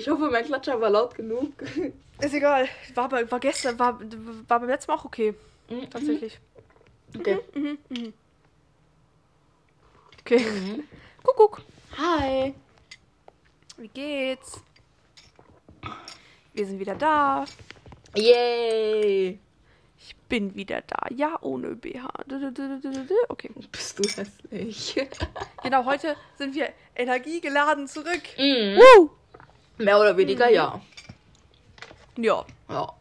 Ich hoffe, mein Klatscher war laut genug. Ist egal. War, bei, war gestern, war, war beim letzten Mal auch okay. Mhm. Tatsächlich. Okay. Mhm, mhm. Okay. Mhm. Kuckuck. Hi. Wie geht's? Wir sind wieder da. Yay. Ich bin wieder da. Ja, ohne BH. Okay. Bist du hässlich. Genau, heute sind wir energiegeladen zurück. Mhm. Woo! Mehr oder weniger ja. Ja, Ja.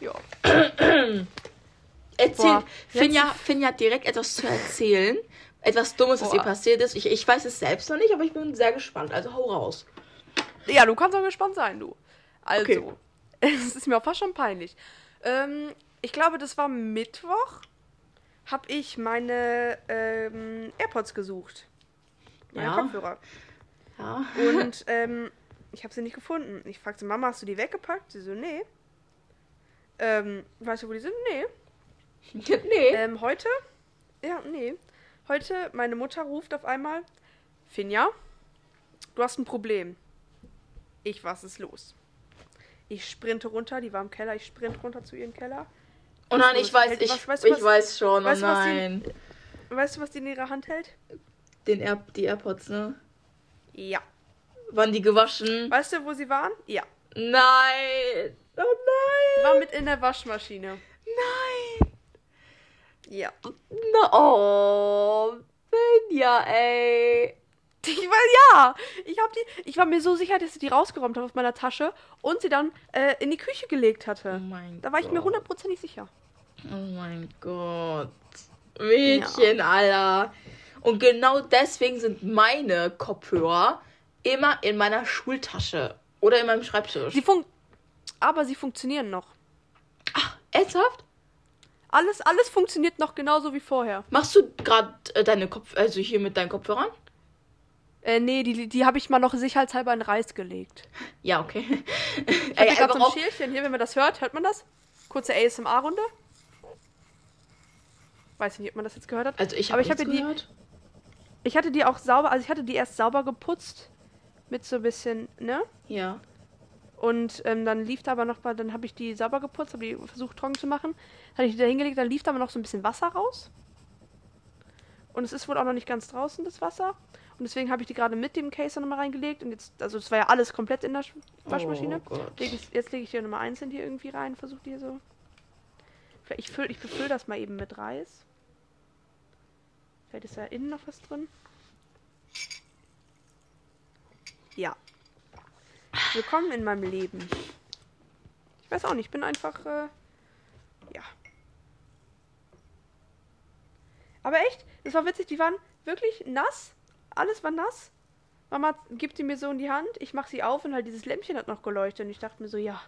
ja. Erzähl. Boah, Finja, Finja hat direkt etwas zu erzählen. Etwas Dummes, was Boah. ihr passiert ist. Ich, ich weiß es selbst noch nicht, aber ich bin sehr gespannt. Also hau raus. Ja, du kannst auch gespannt sein, du. Also, Okay. es ist mir auch fast schon peinlich. Ähm, ich glaube, das war Mittwoch. Hab ich meine ähm, AirPods gesucht. Meine Ja. Kopfhörer. Ja. Und ähm, ich habe sie nicht gefunden. Ich fragte Mama, hast du die weggepackt? Sie so, nee. Ähm, weißt du, wo die sind? Nee. nee. Ähm, heute? Ja, nee. Heute, meine Mutter ruft auf einmal, Finja, du hast ein Problem. Ich, was ist los? Ich sprinte runter, die war im Keller, ich sprinte runter zu ihrem Keller. oh nein, ich weiß, hält- ich, was- weißt du, ich was- weiß schon. Oh weißt du, was die- nein. Weißt du, was die in ihrer Hand hält? Den Air, die AirPods, ne? Ja. Waren die gewaschen? Weißt du, wo sie waren? Ja. Nein. Oh nein. waren mit in der Waschmaschine. Nein. Ja. Na, oh. Finja, ey. Ich war, ja. Ich, hab die, ich war mir so sicher, dass sie die rausgeräumt habe aus meiner Tasche und sie dann äh, in die Küche gelegt Oh hatte. mein Da war ich mir hundertprozentig sicher. Oh mein Gott. Mädchen, Alter. Und genau deswegen sind meine Kopfhörer immer in meiner Schultasche oder in meinem Schreibtisch. Sie fun aber sie funktionieren noch. Ach, ernsthaft? Alles, alles funktioniert noch genauso wie vorher. Machst du gerade äh, deine Kopf, also hier mit deinen Kopfhörern? Äh, nee, die, die habe ich mal noch sicherheitshalber in Reis gelegt. Ja, okay. Ich habe gerade so ein auch, Schälchen hier, wenn man das hört. Hört man das? Kurze ASMR-Runde. Weiß ich nicht, ob man das jetzt gehört hat. also ich habe hab ja die- gehört. Ich hatte die auch sauber, also ich hatte die erst sauber geputzt. Mit so ein bisschen, ne? Ja. Und ähm, dann lief da aber noch mal, dann habe ich die sauber geputzt, habe die versucht trocken zu machen. Dann hatte ich die da hingelegt, dann lief da aber noch so ein bisschen Wasser raus. Und es ist wohl auch noch nicht ganz draußen, das Wasser. Und deswegen habe ich die gerade mit dem Case nochmal reingelegt. Und jetzt, also es war ja alles komplett in der Sch- Waschmaschine. Oh. Leg ich, jetzt lege ich hier nochmal einzeln hier irgendwie rein, versuche die hier so. Vielleicht- Ich, füll, ich befülle das mal eben mit Reis. Vielleicht ist da innen noch was drin. Ja. Willkommen in meinem Leben. Ich weiß auch nicht, ich bin einfach, äh, ja. Aber echt, das war witzig, die waren wirklich nass. Alles war nass. Mama gibt die mir so in die Hand, ich mache sie auf und halt dieses Lämpchen hat noch geleuchtet. Und ich dachte mir so, ja.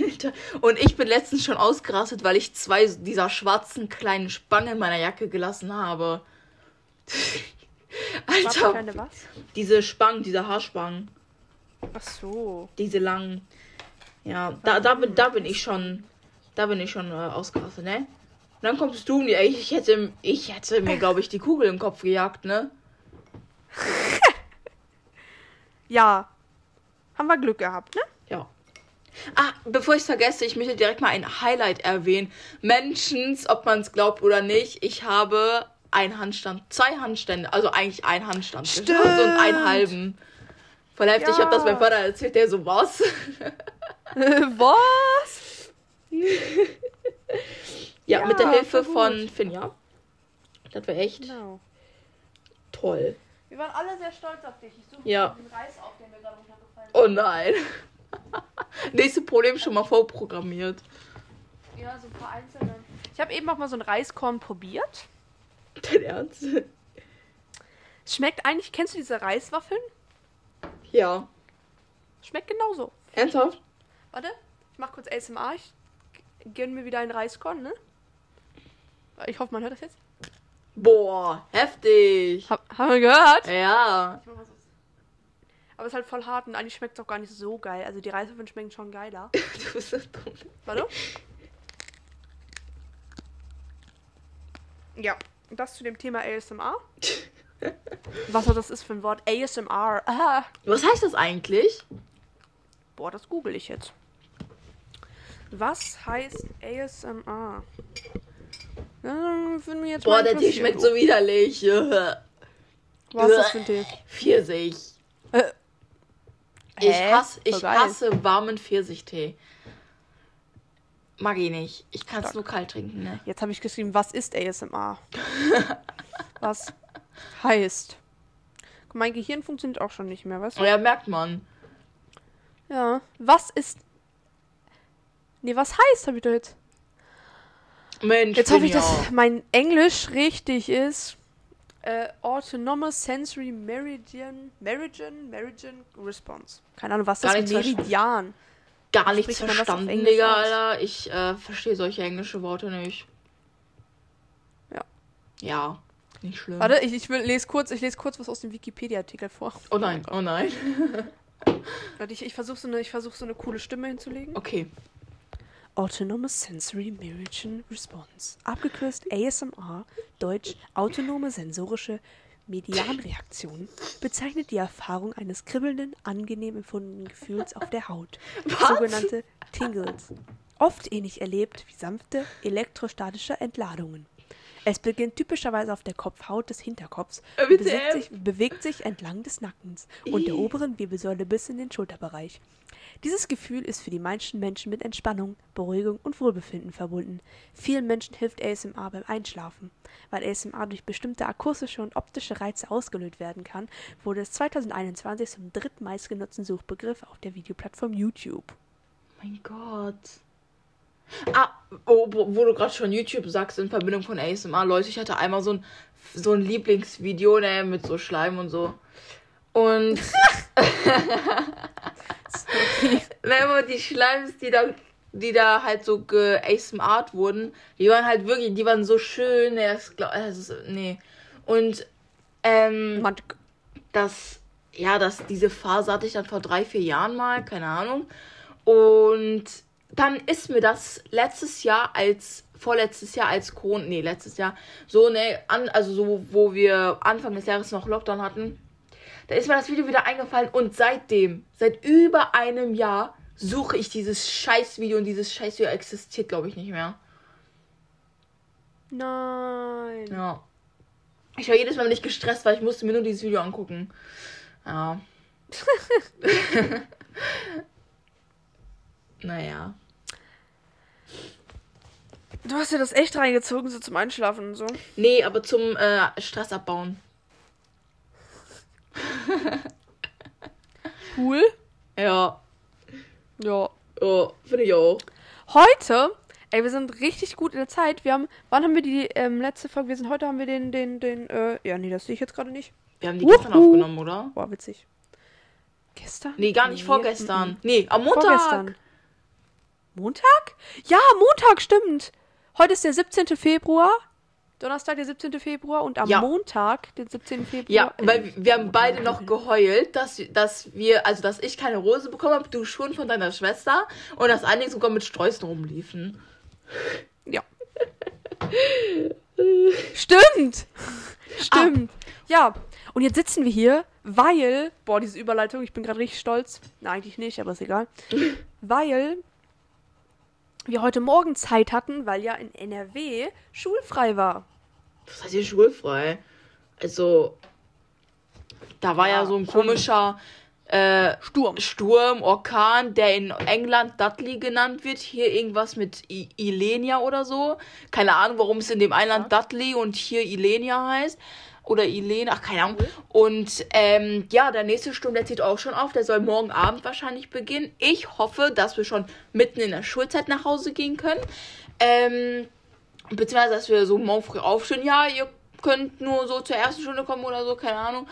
Alter. Und ich bin letztens schon ausgerastet, weil ich zwei dieser schwarzen kleinen Spangen in meiner Jacke gelassen habe. Alter, kleine was? diese Spangen, diese Haarspangen, Ach so. diese langen. Ja, da, da, bin, da bin ich schon, da bin ich schon äh, ausgerastet, ne? Und dann kommst du mir, ey, ich hätte, ich hätte mir, glaube ich, die Kugel im Kopf gejagt, ne? Ja. Haben wir Glück gehabt, ne? Ja. Ah, bevor ich es vergesse, ich möchte direkt mal ein Highlight erwähnen. Menschens, ob man es glaubt oder nicht, ich habe einen Handstand, zwei Handstände, also eigentlich einen Handstand Stimmt. geschafft und einen halben. Voll heftig, ich habe das Ja. meinem Vater erzählt, der so was. was? ja, Ja, mit der Hilfe von. Finja. Das wäre echt Genau. toll. Wir waren alle sehr stolz auf dich. Ich suche Ja. den Reis auf, der mir gerade runtergefallen ist. Oh nein. Nächste Problem schon mal vorprogrammiert. Ja, so ein paar einzelne. Ich habe eben auch mal so ein Reiskorn probiert. Dein Ernst? Es schmeckt eigentlich, kennst du diese Reiswaffeln? Ja. Schmeckt genauso. Ernsthaft? Warte, ich mach kurz ASMR. Ich gönn mir wieder ein Reiskorn, ne? Ich hoffe, man hört das jetzt. Boah, heftig. Hab, haben wir gehört? Ja. Aber es ist halt voll hart und eigentlich schmeckt es auch gar nicht so geil. Also die Reiswaffeln schmecken schon geiler. Du bist das dumm. Warte. Ja, das zu dem Thema ASMR. Was das ist für ein Wort? ASMR. Ah. Was heißt das eigentlich? Boah, das google ich jetzt. Was heißt ASMR? Finden wir jetzt Boah, der Tee schmeckt so widerlich. Was ist das für ein Tee? Pfirsich. Äh. Ich, hasse, ich hasse warmen Pfirsichtee. Mag ich nicht. Ich kann es nur kalt trinken, ne? Jetzt habe ich geschrieben, was ist ASMR? was heißt? Mein Gehirn funktioniert auch schon nicht mehr, weißt du? Ja, merkt man. Ja. Was ist. Nee, was heißt, habe ich doch jetzt. Mensch, Jetzt hoffe ich, dass mein Englisch richtig ist. Äh, Autonomous Sensory Meridian. Meridian? Meridian Response. Keine Ahnung, was Gar das ist. Meridian. Gar nichts verstanden, Digga? Alter. Ich äh, verstehe solche englische Worte nicht. Ja. Ja, nicht schlimm. Warte, ich, ich will, lese kurz, ich lese kurz was aus dem Wikipedia-Artikel vor. Oh nein, oh nein. Warte, ich, ich versuche so, eine- ich versuch so eine coole Stimme hinzulegen. Okay. Autonomous Sensory Meridian Response. Abgekürzt ASMR, deutsch Autonome Sensorische Medianreaktion, bezeichnet die Erfahrung eines kribbelnden, angenehm empfundenen Gefühls auf der Haut. Was? Sogenannte Tingles. Oft ähnlich erlebt wie sanfte elektrostatische Entladungen. Es beginnt typischerweise auf der Kopfhaut des Hinterkopfs und bewegt sich, bewegt sich entlang des Nackens und der oberen Wirbelsäule bis in den Schulterbereich. Dieses Gefühl ist für die meisten Menschen mit Entspannung, Beruhigung und Wohlbefinden verbunden. Vielen Menschen hilft ASMR beim Einschlafen. Weil ASMR durch bestimmte akustische und optische Reize ausgelöst werden kann, wurde es 2021 zum drittmeistgenutzten Suchbegriff auf der Videoplattform YouTube. Mein Gott. Ah, oh, wo, du gerade schon YouTube sagst in Verbindung von ASMR, Leute, ich hatte einmal so ein, so ein Lieblingsvideo, ne, mit so Schleim und so. Und ne, aber die Schleims, die da, die da halt so ge ASMRt wurden, die waren halt wirklich, die waren so schön, das, das ist, nee. Und, ähm, Man, das, ja, das, diese Phase hatte ich dann vor drei, vier Jahren mal, keine Ahnung. Und dann ist mir das letztes Jahr als, vorletztes Jahr als Corona, nee, letztes Jahr, so, ne, an, also so, wo wir Anfang des Jahres noch Lockdown hatten, da ist mir das Video wieder eingefallen und seitdem, seit über einem Jahr, suche ich dieses Scheißvideo und dieses Scheißvideo existiert, glaube ich, nicht mehr. nein. Ja. Ich war jedes Mal nicht gestresst, weil ich musste mir nur dieses Video angucken. Ja. naja. Du hast dir das echt reingezogen, so zum Einschlafen und so. Nee, aber zum äh, Stress abbauen. Cool. Ja. Ja. Oh, finde ich auch. Heute, ey, wir sind richtig gut in der Zeit. Wir haben, wann haben wir die ähm, letzte Folge? Wir sind heute haben wir den, den, den, äh, ja, nee, das sehe ich jetzt gerade nicht. Wir haben die gestern Wuhu. aufgenommen, oder? Boah, witzig. Gestern? Nee, gar nicht vorgestern. mm, mm. Nee, am Montag. Vorgestern. Montag? Ja, Montag, stimmt. Heute ist der 17. Februar. Donnerstag, der 17. Februar. Und am Ja. Montag, den 17. Februar. Ja, weil wir haben beide noch geheult, dass, dass wir, also dass ich keine Rose bekommen habe, du schon von deiner Schwester und dass einige sogar mit Sträußen rumliefen. Ja. Stimmt. Stimmt. Ja. Und jetzt sitzen wir hier, weil, boah, diese Überleitung, ich bin gerade richtig stolz. Na, eigentlich nicht, aber ist egal. Weil wir heute Morgen Zeit hatten, weil ja in NRW schulfrei war. Was heißt hier schulfrei? Also, da war ja, Ja, so ein schon. komischer äh, Sturm. Sturm, Orkan, der in England Dudley genannt wird. Hier irgendwas mit I Ilenia oder so. Keine Ahnung, warum es in dem einen Land Dudley und hier Ilenia heißt. Oder Ilene, ach, keine Ahnung. Und ähm, ja, der nächste Sturm, der zieht auch schon auf. Der soll morgen Abend wahrscheinlich beginnen. Ich hoffe, dass wir schon mitten in der Schulzeit nach Hause gehen können. Ähm, beziehungsweise, dass wir so morgen früh aufstehen. Ja, ihr könnt nur so zur ersten Stunde kommen oder so, keine Ahnung.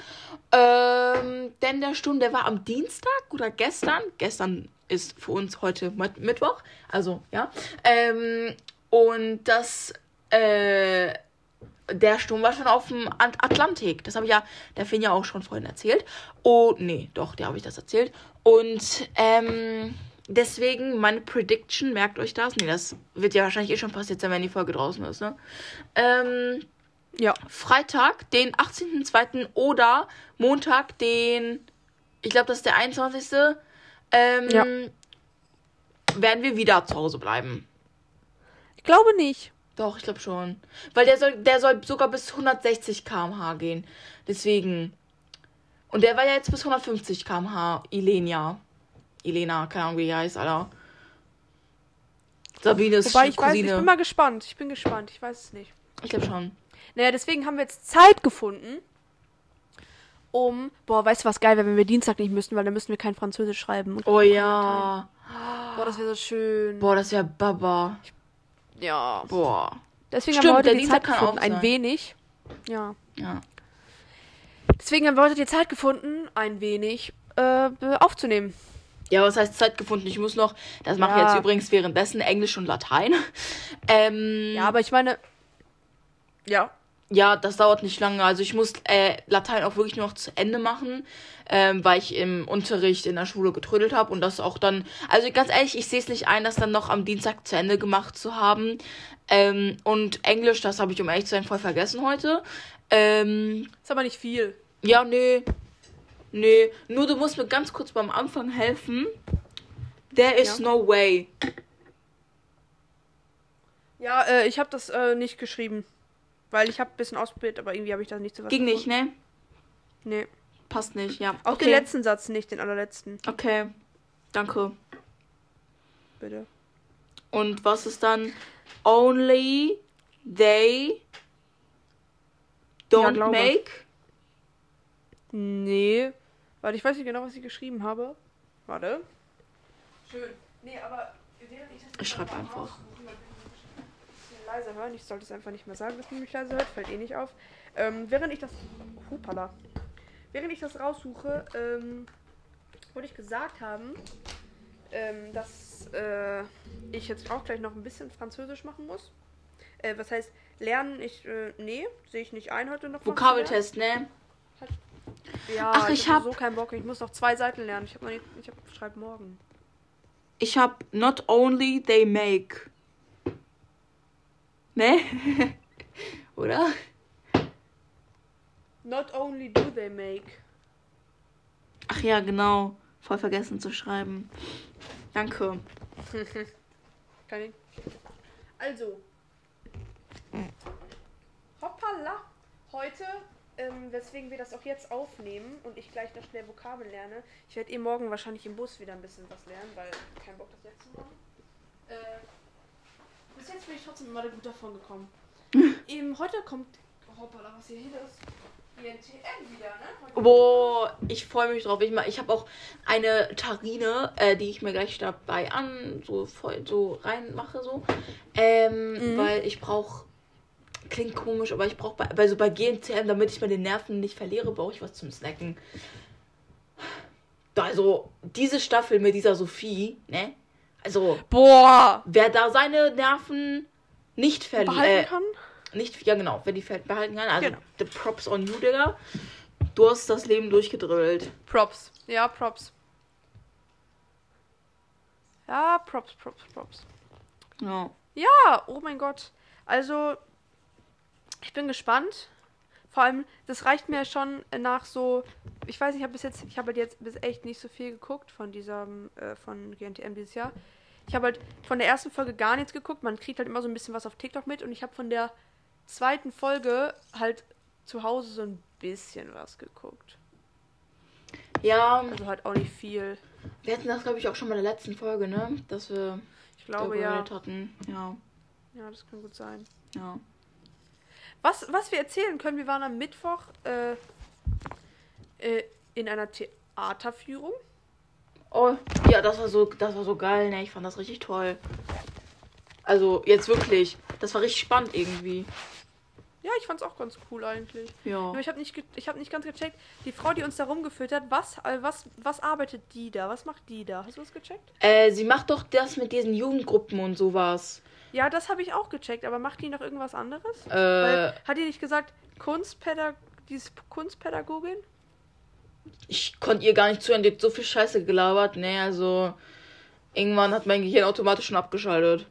Ähm, denn der Sturm, der war am Dienstag oder gestern. Gestern ist für uns heute Mitt- Mittwoch. Also, ja. Ähm, und das, äh, der Sturm war schon auf dem Ant- Atlantik. Das habe ich ja der Finn ja auch schon vorhin erzählt. Oh, nee, doch, der habe ich das erzählt. Und, ähm, deswegen meine Prediction, merkt euch das. Nee, das wird ja wahrscheinlich eh schon passiert sein, wenn die Folge draußen ist, ne? Ähm, Ja. Freitag, den 18.02. oder Montag, den, ich glaube, das ist der 21. Ähm, Ja. werden wir wieder zu Hause bleiben. Ich glaube nicht. Doch, ich glaube schon. Weil der soll, der soll sogar bis 160 km/h gehen. Deswegen. Und der war ja jetzt bis 150 km/h. Ilenia. Ilena, keine Ahnung, wie die heißt, Alter. Sabines Wobei ich weiß, Cousine. ich bin mal gespannt. Ich bin gespannt. Ich weiß es nicht. ich glaube schon. Naja, deswegen haben wir jetzt Zeit gefunden, um. Boah, weißt du, was geil wäre, wenn wir Dienstag nicht müssten, weil dann müssten wir kein Französisch schreiben. Oh ja. Boah, das wäre so schön. Boah, das wäre Baba. Ja. Boah. Deswegen Stimmt, haben wir heute der die Dienstag Zeit gefunden, ein wenig. Ja. Ja. Deswegen haben wir heute die Zeit gefunden, ein wenig äh, aufzunehmen. Ja, was heißt Zeit gefunden? Ich muss noch, das mache ich Ja. jetzt übrigens währenddessen Englisch und Latein. Ähm, Ja, aber ich meine. Ja. Ja, das dauert nicht lange. Also ich muss äh, Latein auch wirklich nur noch zu Ende machen, ähm, weil ich im Unterricht in der Schule getrödelt habe und das auch dann. Also ganz ehrlich, ich sehe es nicht ein, das dann noch am Dienstag zu Ende gemacht zu haben. Ähm, und Englisch, das habe ich um ehrlich zu sein voll vergessen heute. Ähm, Ist aber nicht viel. ja, nee. Nee. Nur du musst mir ganz kurz beim Anfang helfen. There is Ja. no way. Ja, äh, ich habe das äh, nicht geschrieben. Weil ich habe ein bisschen ausprobiert, aber irgendwie habe ich da nicht so was Ging nicht, gefunden. ne? Nee. Passt nicht, ja. Auch den letzten Satz nicht, den allerletzten. Okay. Danke. Bitte. Und was ist dann only they Ja, don't glaube. make? Nee. Warte, ich weiß nicht genau, was ich geschrieben habe. Warte. Schön. Nee, aber während ich das Ich schreib einfach. leiser hören, ich sollte es einfach nicht mehr sagen, dass man mich leise hört, fällt eh nicht auf. Ähm, während ich das. Hupala. Während ich das raussuche, ähm, wollte ich gesagt haben, ähm, dass äh, ich jetzt auch gleich noch ein bisschen Französisch machen muss. Äh, was heißt, lernen, ich, äh, nee, sehe ich nicht ein heute noch. Vokabeltest, ne? lernen. Ja, Ach, ich hab hab- so keinen Bock. Ich muss noch zwei Seiten lernen. Ich habe noch nicht, ich hab, schreib morgen. Ich hab not only they make. Ne? Oder? Not only do they make. Ach ja, genau. Voll vergessen zu schreiben. Danke. Kann ich. Also. Hoppala. Heute, ähm, weswegen wir das auch jetzt aufnehmen und ich gleich noch schnell Vokabeln lerne. Ich werde eh morgen wahrscheinlich im Bus wieder ein bisschen was lernen, weil kein Bock das jetzt zu machen. Äh, bis jetzt bin ich trotzdem immer gut davon gekommen. Eben heute kommt. Hoppala, was hier hin ist. INTM wieder, ne? Boah, ich freue mich drauf. Ich, ich habe auch eine Tarine, äh, die ich mir gleich dabei an, so voll so reinmache, so. Ähm, Mhm. weil ich brauche, klingt komisch, aber ich brauche bei, bei so bei GNTM, damit ich meine Nerven nicht verliere, brauche ich was zum Snacken. Also, diese Staffel mit dieser Sophie, ne? Also, Boah! wer da seine Nerven nicht verliert, Behalten äh, kann? nicht, ja genau, wenn die behalten kann. Also, Genau. the props on you, Digga. Du hast das Leben durchgedrillt. Props. Ja, Props. Ja, Props, Props, Props. Ja. Ja, oh mein Gott. Also, ich bin gespannt. Vor allem, das reicht mir schon nach so. Ich weiß, ich habe bis jetzt, ich habe halt jetzt bis echt nicht so viel geguckt von diesem, äh, von GNTM dieses Jahr. Ich habe halt von der ersten Folge gar nichts geguckt. Man kriegt halt immer so ein bisschen was auf TikTok mit und ich habe von der zweiten Folge halt zu Hause so ein bisschen was geguckt. Ja, Also halt auch nicht viel. wir hatten das, glaube ich, auch schon mal in der letzten Folge, ne? Dass wir Ich glaube darüber ja. hatten. Ja, Ja, das kann gut sein. ja. Was, was wir erzählen können, wir waren am Mittwoch äh, äh, in einer Theaterführung. Oh, ja, das war so, das war so geil, ne? Ich fand das richtig toll. Also, jetzt wirklich. Das war richtig spannend irgendwie. Ja, ich fand's auch ganz cool eigentlich. Ja. Nur ich habe nicht, ge- ich hab nicht ganz gecheckt, die Frau, die uns da rumgeführt hat, was, äh, was, was arbeitet die da? Was macht die da? Hast du das gecheckt? Äh, sie macht doch das mit diesen Jugendgruppen und sowas. Ja, das habe ich auch gecheckt, aber macht die noch irgendwas anderes? Äh, Weil, hat die nicht gesagt, Kunstpädag die ist Kunstpädagogin? ich konnte ihr gar nicht zuhören, die hat so viel Scheiße gelabert, ne? Also, irgendwann hat mein Gehirn automatisch schon abgeschaltet.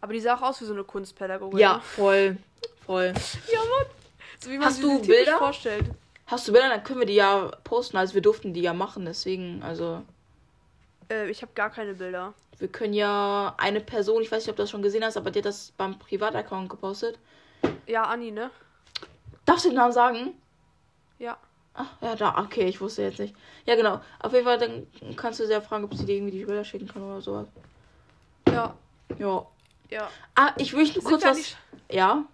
Aber die sah auch aus wie so eine Kunstpädagogin. Ja, ne? voll. Voll. Ja, Mann. So wie man Hast sich du Bilder? vorstellt. Hast du Bilder, dann können wir die ja posten. Also wir durften die ja machen, deswegen, also. Äh, ich habe gar keine Bilder. Wir können ja eine Person, ich weiß nicht, ob du das schon gesehen hast, aber die hat das beim Privataccount gepostet. Ja, Anni, ne? Darfst du den Namen sagen? Ja. Ach, ja, da, okay, ich wusste jetzt nicht. Ja, genau. Auf jeden Fall, dann kannst du sie ja fragen, ob sie dir irgendwie die Bilder schicken kann oder sowas. Ja. Ja. Ja. Ah, ich Sind kurz was. Ja.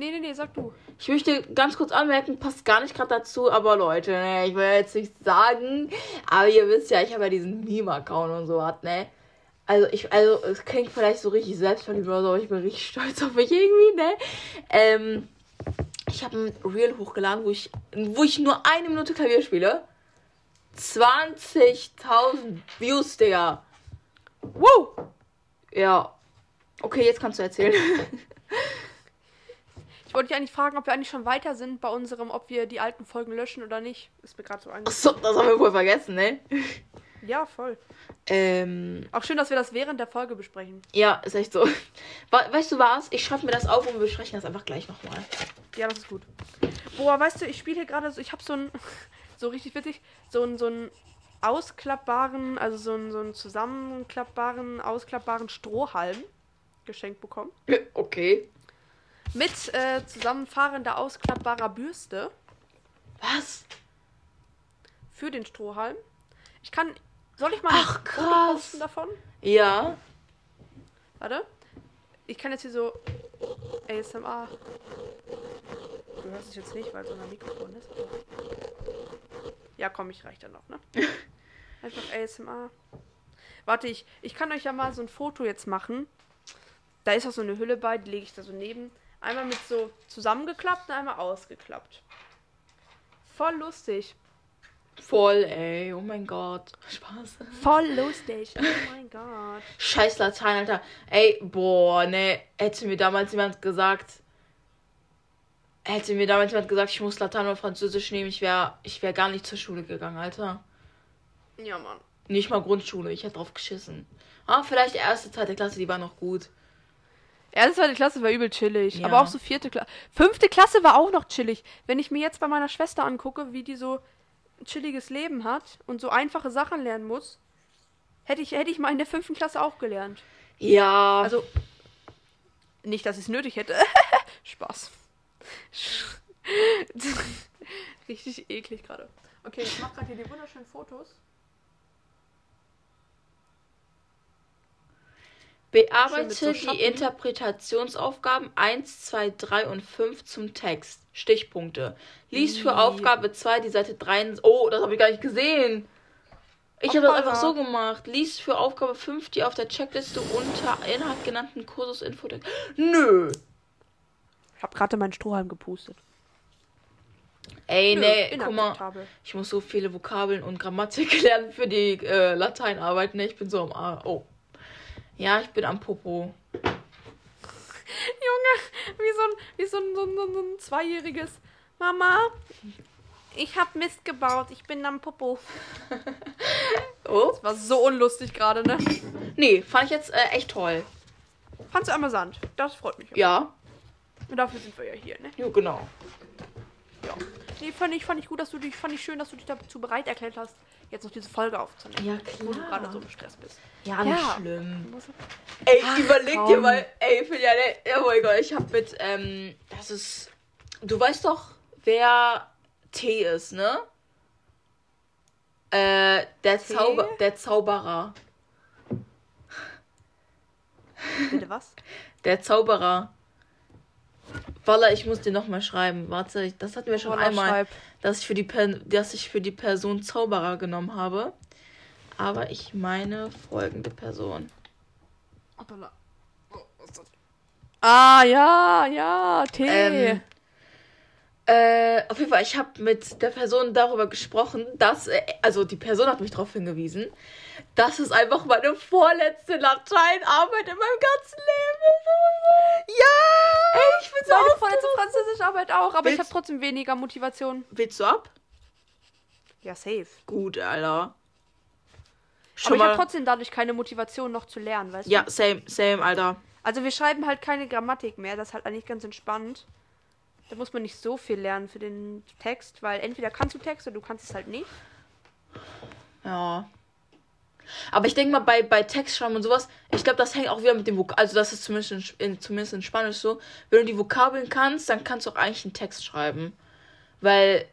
Nee, nee, nee, sag du. Ich möchte ganz kurz anmerken, passt gar nicht gerade dazu, aber Leute, ne, ich will jetzt nicht sagen, aber ihr wisst ja, ich habe ja diesen Meme-Account und so hat, ne. Also ich, also es klingt vielleicht so richtig selbstverliebt oder so, aber ich bin richtig stolz auf mich irgendwie, ne. Ähm, ich habe ein Reel hochgeladen, wo ich, wo ich nur eine Minute Klavier spiele. 20.000 Views, Digga. Wow! Ja. Okay, jetzt kannst du erzählen. Ich wollte dich eigentlich fragen, ob wir eigentlich schon weiter sind bei unserem, ob wir die alten Folgen löschen oder nicht. Ist mir gerade so eingefallen. Achso, das haben wir wohl vergessen, ne? Ja, voll. Ähm, Auch schön, dass wir das während der Folge besprechen. Ja, ist echt so. We weißt du was? Ich schreibe mir das auf und wir besprechen das einfach gleich nochmal. Ja, das ist gut. Boah, weißt du, ich spiele hier gerade so, ich habe so ein, so richtig witzig, so ein, so ein ausklappbaren, also so einen, so einen zusammenklappbaren, ausklappbaren Strohhalm geschenkt bekommen. Okay. Mit äh, zusammenfahrender, ausklappbarer Bürste Was? für den Strohhalm. Ich kann. Soll ich mal Ach, krass. posten davon? Ja. Warte. Ich kann jetzt hier so ASMR. Du hörst es jetzt nicht, weil es unser Mikrofon ist. Ja, komm, ich reicht dann noch, ne? Einfach ASMR. Warte, ich, ich kann euch ja mal so ein Foto jetzt machen. Da ist auch so eine Hülle bei, die lege ich da so neben. Einmal mit so zusammengeklappt und einmal ausgeklappt. Voll lustig. Voll, ey. Oh mein Gott. Spaß. Voll lustig. Oh mein Gott. Scheiß Latein, Alter. Ey, boah, ne. Hätte mir damals jemand gesagt. Hätte mir damals jemand gesagt, ich muss Latein oder Französisch nehmen, ich wäre ich wär gar nicht zur Schule gegangen, Alter. Ja, Mann. Nicht mal Grundschule, ich hätte drauf geschissen. Ah, vielleicht erste, zweite Klasse, die war noch gut. Erste, zweite Klasse war übel chillig. Ja. Aber auch so vierte Klasse. Fünfte Klasse war auch noch chillig. Wenn ich mir jetzt bei meiner Schwester angucke, wie die so ein chilliges Leben hat und so einfache Sachen lernen muss, hätte ich, hätte ich mal in der fünften Klasse auch gelernt. Ja. Also, nicht, dass ich es nötig hätte. Spaß. Richtig eklig gerade. Okay, ich mache gerade hier die wunderschönen Fotos. Schön mit Bearbeite so die. Interpretationsaufgaben 1, 2, 3 und 5 zum Text. Stichpunkte. Lies für. Aufgabe 2 die Seite 3. Oh, das habe ich gar nicht gesehen. Ich habe das einfach so gemacht. Lies für Aufgabe 5 die auf der Checkliste unter Inhalt genannten Kursus Infotext. Nö. Ich habe gerade meinen Strohhalm gepustet. Ey, Nö, nee, guck mal. Ich muss so viele Vokabeln und Grammatik lernen für die äh, Lateinarbeit. Ne, ich bin so am A. Oh. Ja, ich bin am Popo. Junge, wie so ein, wie so ein, so ein, so ein, so ein zweijähriges Mama, ich hab Mist gebaut, ich bin am Popo. Oh? War so unlustig gerade, ne? Nee, fand ich jetzt äh, echt toll. Fandst du amüsant? Das freut mich. Ja. Und dafür sind wir ja hier, ne? Ja, genau. Ja. Nee, fand ich, fand ich gut, dass du dich, fand ich schön, dass du dich dazu bereit erklärt hast, jetzt noch diese Folge aufzunehmen. Ja, Wo du gerade so klar. im Stress bist. Ja, nicht Ja. schlimm. Ey, Ach, überleg komm. dir mal. Ey, Finja, ne? Oh mein Gott, ich hab mit, ähm, das ist. Du weißt doch, wer T ist, ne? Äh, der, T? Zauber, der Zauberer. Bitte was? Der Zauberer. Walla, ich muss dir nochmal schreiben. Warte, das hatten wir schon Walla, einmal, schreib. dass ich, für die per dass ich für die Person Zauberer genommen habe. Aber ich meine folgende Person. Oh? Ah, ja, ja, Tee. Ähm, äh, auf jeden Fall, ich habe mit der Person darüber gesprochen, dass, äh, also die Person hat mich darauf hingewiesen, dass es einfach meine vorletzte Lateinarbeit in meinem ganzen Leben ist. Ja! Ey, ich bin so Meine vorletzte Französischarbeit auch, aber ich Willst- habe trotzdem weniger Motivation. Willst du ab? Ja, safe. Gut, Alter. aber ich habe trotzdem dadurch keine Motivation noch zu lernen, weißt Ja, same, same, Alter. Also wir schreiben halt keine Grammatik mehr, das ist halt eigentlich ganz entspannt. Da muss man nicht so viel lernen für den Text, weil entweder kannst du Text oder du kannst es halt nicht. Ja. Aber ich denke mal, bei, bei Textschreiben und sowas, ich glaube, das hängt auch wieder mit dem Vokabeln. Also, das ist zumindest in, in, zumindest in Spanisch so. Wenn du die Vokabeln kannst, dann kannst du auch eigentlich einen Text schreiben. Weil,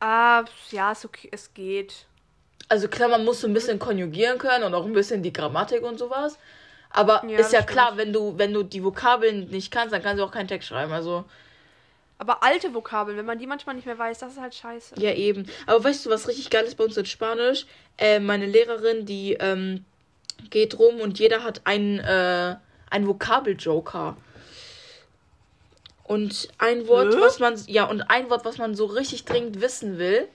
Ah, ja, ist okay, es geht. also klar, man muss so ein bisschen konjugieren können und auch ein bisschen die Grammatik und sowas. Aber Ja, ist ja das klar, stimmt. wenn du, wenn du die Vokabeln nicht kannst, dann kannst du auch keinen Text schreiben. Also, Aber alte Vokabeln, wenn man die manchmal nicht mehr weiß, das ist halt scheiße. ja, eben. Aber weißt du, was richtig geil ist bei uns in Spanisch? Äh, meine Lehrerin, die ähm, geht rum und jeder hat einen, äh, einen Vokabeljoker. Und ein Wort, Hä? was man, ja, und ein Wort, was man so richtig dringend wissen will,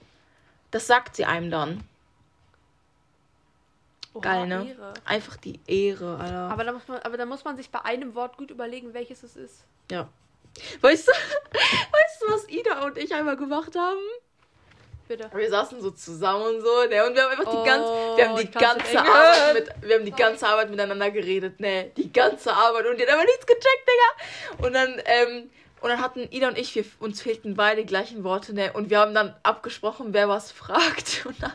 das sagt sie einem dann. Oha, Geil, ne? Ehre. Einfach die Ehre, Alter. Aber da, muss man, aber da muss man sich bei einem Wort gut überlegen, welches es ist. ja. Weißt du, weißt du, was Ida und ich einmal gemacht haben? Bitte. Wir saßen so zusammen und so, ne? Und wir haben einfach die Oh, ganze, wir haben die ganze Arbeit mit, wir haben die ganze Arbeit miteinander geredet, ne? Die ganze Arbeit und die hat aber nichts gecheckt, Digga. Und dann, ähm, und dann hatten Ida und ich, wir, uns fehlten beide die gleichen Worte, ne? Und wir haben dann abgesprochen, wer was fragt. Und dann,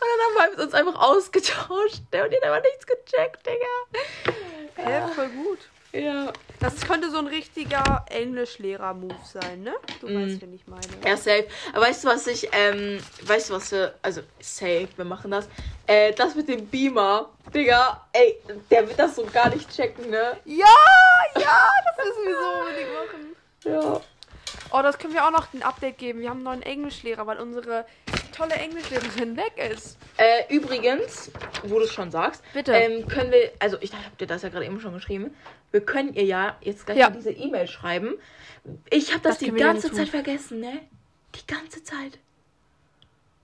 dann haben wir uns einfach ausgetauscht, ne? Und die hat aber nichts gecheckt, Digga. Hä, voll gut. Ja. Das könnte so ein richtiger Englischlehrer-Move sein, ne? Du Mm. weißt, wen ich meine. Ja, safe. Aber weißt du, was ich, ähm, weißt du, was wir, also, safe, wir machen das. Äh, das mit dem Beamer, Digga, ey, der wird das so gar nicht checken, ne? Ja, ja, das müssen wir so unbedingt machen. Ja. Oh, das können wir auch noch ein Update geben. Wir haben einen neuen Englischlehrer, weil unsere tolle Englischlehrerin weg ist. Äh, übrigens, wo du es schon sagst, Bitte. ähm, können wir, also ich habe dir das ja gerade eben schon geschrieben, wir können ihr ja jetzt gleich Ja. diese E-Mail schreiben. Ich habe das, Das die ganze Zeit vergessen, ne? Die ganze Zeit.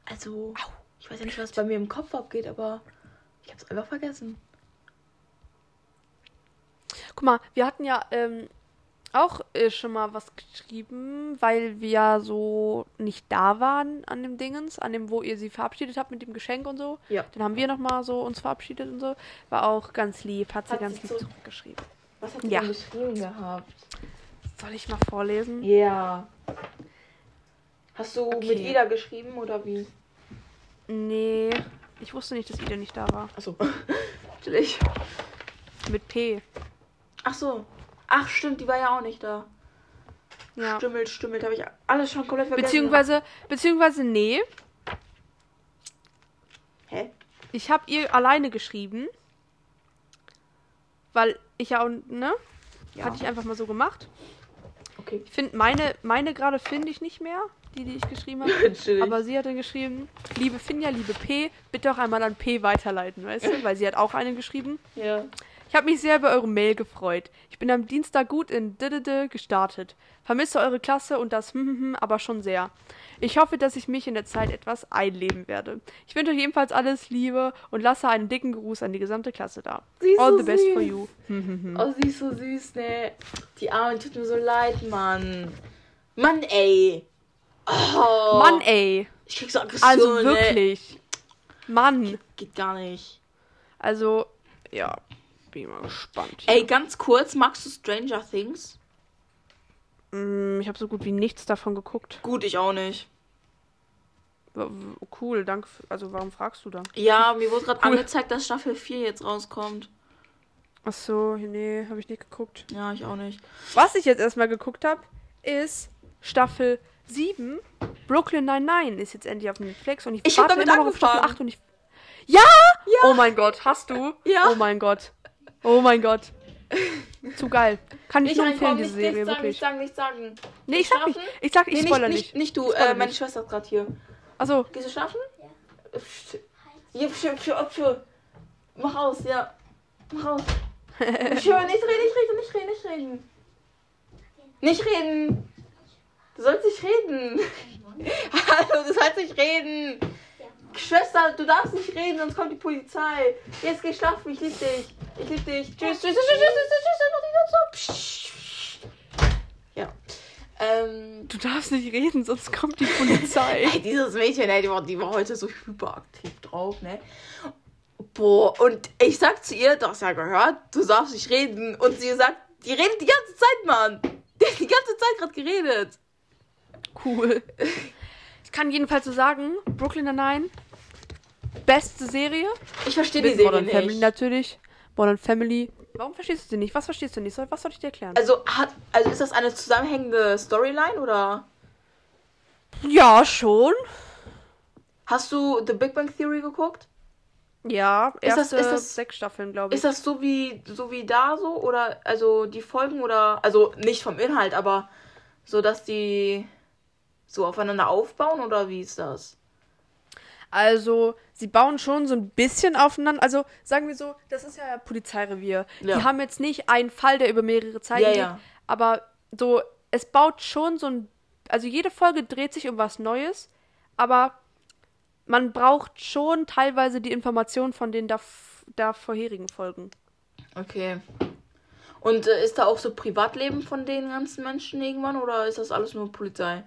Also, ich weiß ja nicht, was bei mir im Kopf abgeht, aber ich habe es einfach vergessen. Guck mal, wir hatten ja ähm, auch äh, schon mal was geschrieben, weil wir ja so nicht da waren an dem Dingens, an dem, wo ihr sie verabschiedet habt mit dem Geschenk und so. Ja. Dann haben wir noch mal so uns verabschiedet und so. War auch ganz lieb, hat sie Hat ganz sie lieb zurück- zurückgeschrieben. Was hat Ja. denn geschrieben gehabt? Soll ich mal vorlesen? Ja. Hast du Okay. mit Ida geschrieben oder wie? Nee, ich wusste nicht, dass Ida nicht da war. Achso. Natürlich. Mit P. Ach so. Ach stimmt, die war ja auch nicht da. Ja. Stümmelt, stümmelt, habe ich alles schon komplett vergessen. Beziehungsweise, beziehungsweise, nee, Hä? ich habe ihr alleine geschrieben. Weil ich ja auch, ne? Ja. Hatte ich einfach mal so gemacht. Okay. Ich finde, meine, meine gerade finde ich nicht mehr, die, die ich geschrieben habe. Aber sie hat dann geschrieben, liebe Finja, liebe P, bitte auch einmal an P weiterleiten, weißt du? Weil sie hat auch eine geschrieben. ja. Ich habe mich sehr über eure Mail gefreut. Ich bin am Dienstag gut in DDD gestartet. Vermisse eure Klasse und das hm, hm, hm, aber schon sehr. Ich hoffe, dass ich mich in der Zeit etwas einleben werde. Ich wünsche euch ebenfalls alles Liebe und lasse einen dicken Gruß an die gesamte Klasse da. Sie All so the best for you. Oh, sie ist so süß, ne? Die Arme tut mir so leid, Mann. Mann, ey. Oh. Mann, ey. Ich krieg so Aggression, Also Ne? wirklich. Mann. Geht gar nicht. Also, ja. Bin mal gespannt. Ey, ganz kurz, magst du Stranger Things? Mm, Ich habe so gut wie nichts davon geguckt. Gut, ich auch nicht. Cool, danke. Also, warum fragst du da? Ja, mir wurde gerade Cool. angezeigt, dass Staffel 4 jetzt rauskommt. Ach so, nee, habe ich nicht geguckt. Ja, ich auch nicht. Was ich jetzt erstmal geguckt habe, ist Staffel 7. Brooklyn 99 ist jetzt endlich auf Netflix und ich, Ich hab warte damit immer noch auf Staffel angefangen. 8 und ich. Ja! Ja. Oh mein Gott, hast du? Ja. Oh mein Gott. Oh mein Gott. Zu geil. Kann ich nur empfehlen, diese Serie, nicht sagen, wirklich. nicht sagen, nicht sagen. Nee, ich sag nicht. Ich sag, ich Nee, spoiler nicht, nicht. nicht, du, äh, meine. Schwester ist gerade hier. Achso, Gehst du schlafen? Ja. Ja, pf, pf, pf. Mach aus, ja. Mach aus. Pf, nicht reden, nicht reden, nicht reden, nicht reden. Nicht reden. Du sollst nicht reden. Hallo, du sollst nicht reden. Schwester, du darfst nicht reden, sonst kommt die Polizei. Jetzt geh schlafen, ich lieb dich. Ich lieb dich. Tschüss, tschüss, tschüss, tschüss, tschüss, tschüss, tschüss, tschüss, Ähm, du darfst nicht reden, sonst kommt die Polizei. ey, dieses Mädchen, ey, die war, die war heute so hyperaktiv drauf, ne? Boah, und ich sag zu ihr, du hast ja gehört, du darfst nicht reden. Und sie sagt, die redet die ganze Zeit, Mann. Die hat die ganze Zeit gerade geredet. Cool. Ich kann jedenfalls so sagen, Brooklyn Nine beste Serie. Ich verstehe die Serie Modern nicht. Family natürlich. Modern Family. Warum verstehst du sie nicht? Was verstehst du nicht? Was soll ich dir erklären? Also, hat, also ist das eine zusammenhängende Storyline oder ja, schon. hast du The Big Bang Theory geguckt? Ja, Ist das- erste ist das- sechs Staffeln, glaube ich. Ist das so wie so wie da so oder also die Folgen oder also nicht vom Inhalt, aber so dass die so aufeinander aufbauen oder wie ist das? Also, sie bauen schon so ein bisschen aufeinander. Also, sagen wir so, das ist ja Polizeirevier. Ja. Die haben jetzt nicht einen Fall, der über mehrere Zeiten Ja, geht, ja. aber so, es baut schon so ein. Also, jede Folge dreht sich um was Neues, aber man braucht schon teilweise die Informationen von den da, da vorherigen Folgen. Okay. Und äh, ist da auch so Privatleben von den ganzen Menschen irgendwann oder ist das alles nur Polizei?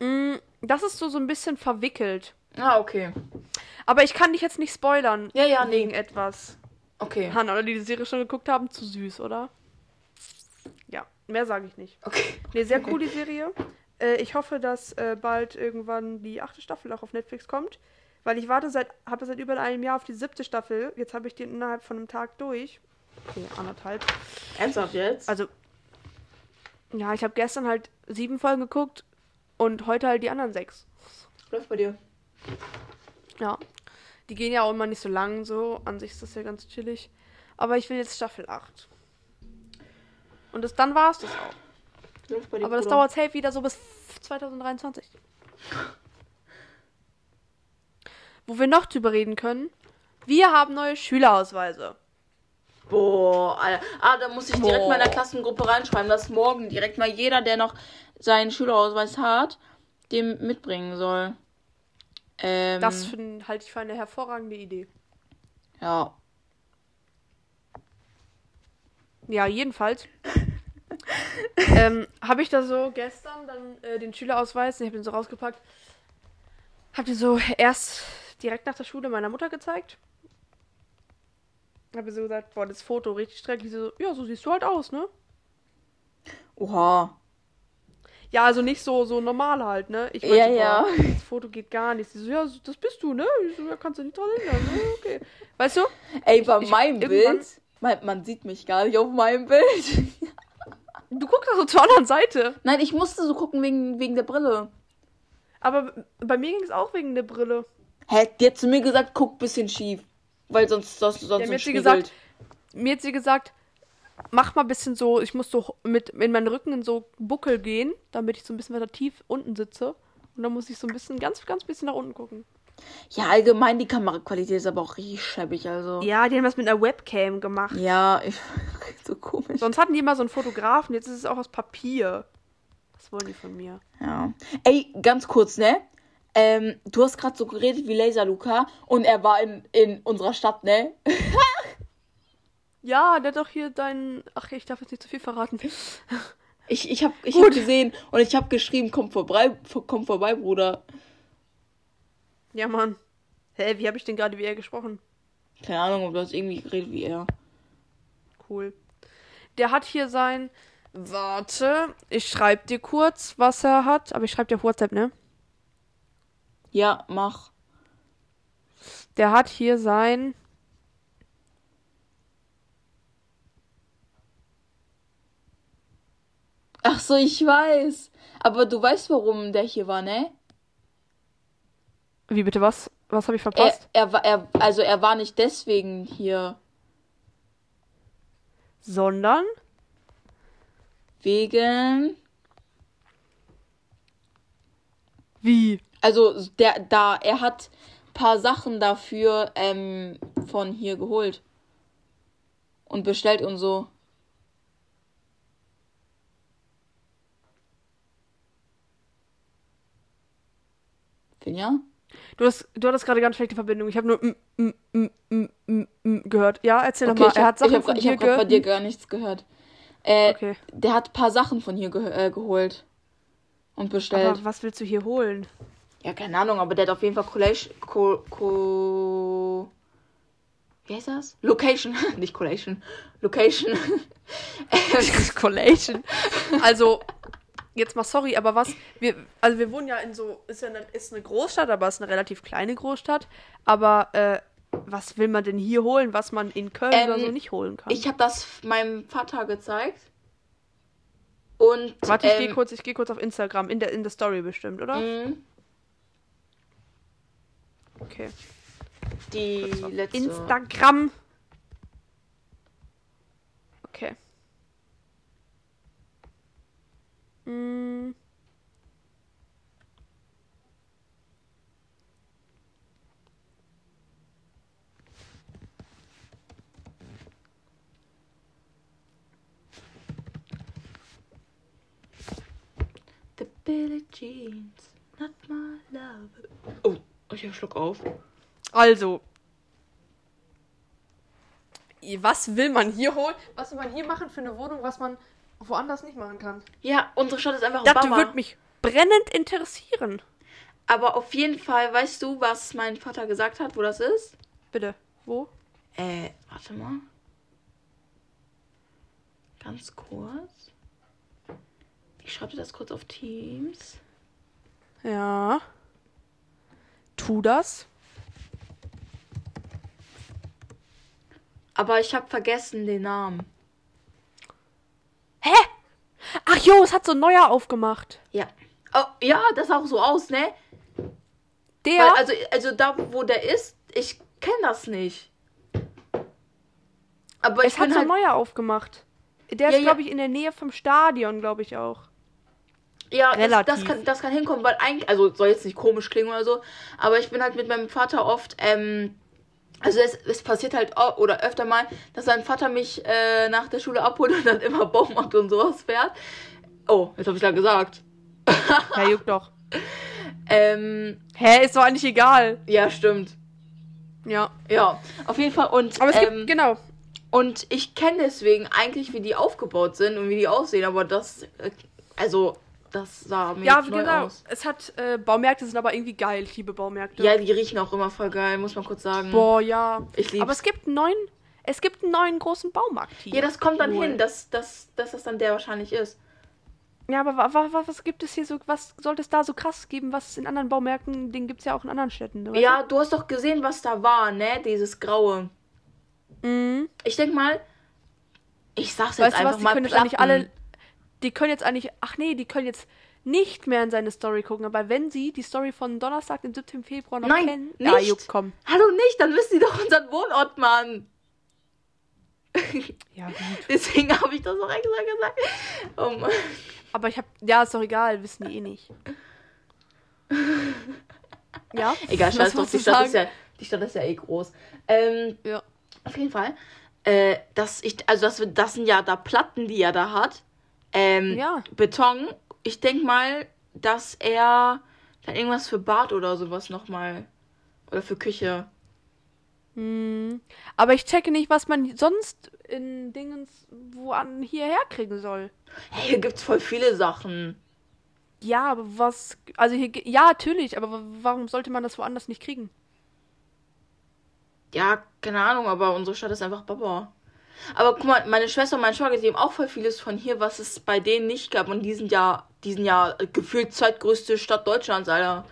Mm, das ist so, so ein bisschen verwickelt. Ah, okay. Aber ich kann dich jetzt nicht spoilern. Ja, ja, nee. wegen etwas. Okay. Han, oder die die Serie schon geguckt haben, zu süß, oder? Ja, mehr sage ich nicht. Okay. Ne, sehr cool die Serie. Äh, ich hoffe, dass äh, bald irgendwann die achte Staffel auch auf Netflix kommt. Weil ich warte seit, habe seit über einem Jahr auf die siebte Staffel. Jetzt habe ich die innerhalb von einem Tag durch. Okay, anderthalb. Ernsthaft jetzt? Also, ja, ich habe gestern halt sieben Folgen geguckt und heute halt die anderen sechs. Läuft bei dir. Ja. Die gehen ja auch immer nicht so lang, so. An sich ist das ja ganz chillig. Aber ich will jetzt Staffel 8. Und das, dann war es das auch. Läuft bei dir. Aber das Bruder. dauert safe wieder so bis 2023. Wo wir noch drüber reden können. Wir haben neue Schülerausweise. Boah, Alter. Ah, da muss ich direkt Boah. mal in der Klassengruppe reinschreiben, dass morgen direkt mal jeder, der noch seinen Schülerausweis hat, dem mitbringen soll. Ähm, Das find- halte ich für eine hervorragende Idee. ja. Ja, jedenfalls. ähm, habe ich da so gestern dann äh, den Schülerausweis, ich habe den so rausgepackt, habe den so erst direkt nach der Schule meiner Mutter gezeigt. Habe so gesagt, boah, das Foto richtig schrecklich. Sie So, ja, so siehst du halt aus, ne? Oha. Ja, also nicht so, so normal halt, ne? Ich Ja, so, ja. boah, Das Foto geht gar nicht. Sie so, ja, das bist du, ne? Ich so, ja, kannst du nicht dran ändern, ne? Okay. Weißt du? Ey, bei Ich- meinem irgendwann- Bild, man, man sieht mich gar nicht auf meinem Bild. Du guckst doch so zur anderen Seite. Nein, ich musste so gucken wegen, wegen der Brille. Aber bei mir ging es auch wegen der Brille. Hä, die hat zu mir gesagt, guck bisschen schief. Weil sonst, sonst, sonst mir ja, hat sie gesagt- Mir hat sie gesagt, mach mal ein bisschen so, ich muss so mit in meinen Rücken in so Buckel gehen, damit ich so ein bisschen weiter tief unten sitze. Und dann muss ich so ein bisschen, ganz, ganz bisschen nach unten gucken. Ja, allgemein, die Kameraqualität ist aber auch richtig schäbig, also. Ja, die haben das mit einer Webcam gemacht. Ja, ich, so komisch. Sonst hatten die immer so einen Fotografen, jetzt ist es auch aus Papier. Was wollen die von mir? Ja. Ey, ganz kurz, ne? Ähm, du hast gerade so geredet wie Laser Luca und er war in, in unserer Stadt, ne? Ja, der hat doch hier deinen. Ach, ich darf jetzt nicht zu viel verraten. Ich, ich hab, ich Gut. hab gesehen und ich hab geschrieben, komm vorbei, komm vorbei, Bruder. Ja, Mann. Hä, wie habe ich denn gerade wie er gesprochen? Keine Ahnung, ob du hast irgendwie geredet wie er. Cool. Der hat hier sein. Warte, ich schreib dir kurz, was er hat. Aber ich schreib dir auf WhatsApp, ne? Ja, mach. Der hat hier sein. Ach so, ich weiß. Aber du weißt, warum der hier war, ne? Wie bitte was? Was habe ich Er, verpasst? er war, er, also er war nicht deswegen hier. Sondern. Wegen. Wie? Also der, da, er hat paar Sachen dafür ähm, von hier geholt. Und bestellt und so. Finja? Du hast, du hattest gerade ganz schlechte Verbindung. Ich habe nur mm, mm, mm, mm, mm, mm gehört. Ja, erzähl Okay, nochmal. ich Er hat Sachen ich hab, von ich hier hab grad bei dir gehört. gar nichts gehört. Äh, Okay. Der hat paar Sachen von hier ge äh, geholt. Und bestellt. Aber was willst du hier holen? Ja, keine Ahnung, aber der hat auf jeden Fall Collation. Co, co wie heißt das? Location, nicht Collation. Location. Collation. Also, jetzt mal sorry, aber was, wir, also wir wohnen ja in so, ist ja eine, ist eine Großstadt, aber es ist eine relativ kleine Großstadt. Aber äh, was will man denn hier holen, was man in Köln Ähm, oder so nicht holen kann? Ich habe das meinem Vater gezeigt. Und. Warte, ich ähm, gehe kurz, ich gehe kurz auf Instagram, in der, in der Story bestimmt, oder? mhm, Okay. Die letzte. Instagram. Okay. Mm. The Billie Jeans, not my love. Oh, ich hab Schluck auf. Also. Was will man hier holen? Was will man hier machen für eine Wohnung, was man woanders nicht machen kann? Ja, unsere Stadt ist einfach Das Baba. würde mich brennend interessieren. Aber auf jeden Fall, weißt du, was mein Vater gesagt hat, wo das ist? Bitte. Wo? Äh, warte mal. Ganz kurz. Ich schreibe das kurz auf Teams. Ja. Tu das. Aber ich habe vergessen den Namen. Hä? Ach jo, es hat so ein neuer aufgemacht. Ja. Oh, ja, das sah auch so aus, ne? Der. Weil, also, also da, wo der ist, ich kenne das nicht. Aber ich es hat so ein halt, neuer aufgemacht. Der Ja, ist, glaube ich, in der Nähe vom Stadion, glaube ich auch. Ja, das, das, relativ. kann, das kann hinkommen, weil eigentlich, also soll jetzt nicht komisch klingen oder so, aber ich bin halt mit meinem Vater oft, ähm, also es, es passiert halt o- oder öfter mal, dass sein Vater mich äh, nach der Schule abholt und dann immer Baumarkt und sowas fährt. Oh, jetzt habe ich da gesagt. Ja, juckt doch. Ähm, Hä, ist doch eigentlich egal. ja, stimmt. Ja. Ja, auf jeden Fall. Und, Aber es gibt, ähm, genau. und ich kenne deswegen eigentlich, wie die aufgebaut sind und wie die aussehen, aber das, äh, also, das sah mir Ja, genau. aus. Es hat, äh, Baumärkte sind aber irgendwie geil. Ich liebe Baumärkte. Ja, die riechen auch immer voll geil, muss man kurz sagen. Boah, ja. Ich lieb's. Aber es gibt einen neuen, es gibt einen neuen großen Baumarkt hier. Ja, das kommt dann Wohl. hin, dass, dass, dass das dann der wahrscheinlich ist. Ja, aber wa, wa, wa, was gibt es hier so, was sollte es da so krass geben, was es in anderen Baumärkten, den gibt es ja auch in anderen Städten. ne, weißt Ja, du hast doch gesehen, was da war, ne? Dieses Graue. du? Mhm. Ich denk mal, ich sag's jetzt Weißt du einfach was, die mal können jetzt Platten. eigentlich alle, die können jetzt eigentlich, ach nee, die können jetzt nicht mehr in seine Story gucken, aber wenn sie die Story von Donnerstag, den 17. Februar noch Nein, kennen, nicht. ja, juck, komm. Hallo nicht, dann wissen die doch unseren Wohnort, Mann. Ja, gut. Deswegen habe ich das auch extra gesagt. Oh Mann. Aber ich hab, ja, ist doch egal, wissen die eh nicht. Ja? Egal, scheiß wolltest die Stadt, ist ja, die Stadt ist ja eh groß. Ähm, Ja. auf jeden Fall. Äh, das, ich, also das, das sind ja da Platten, die er da hat. Ähm, Ja. Beton. Ich denk mal, dass er dann irgendwas für Bad oder sowas nochmal. Oder für Küche. Hm. Aber ich checke nicht, was man sonst in Dingens wo an hierher kriegen soll. Hey, hier gibt's voll viele Sachen. Ja, aber was. Also hier. Ja, natürlich, aber wa- warum sollte man das woanders nicht kriegen? Ja, keine Ahnung, aber unsere Stadt ist einfach Baba. Aber guck mal, meine Schwester und mein Schwager, die haben auch voll vieles von hier, was es bei denen nicht gab. Und die sind ja, die sind ja gefühlt zweitgrößte Stadt Deutschlands, Alter.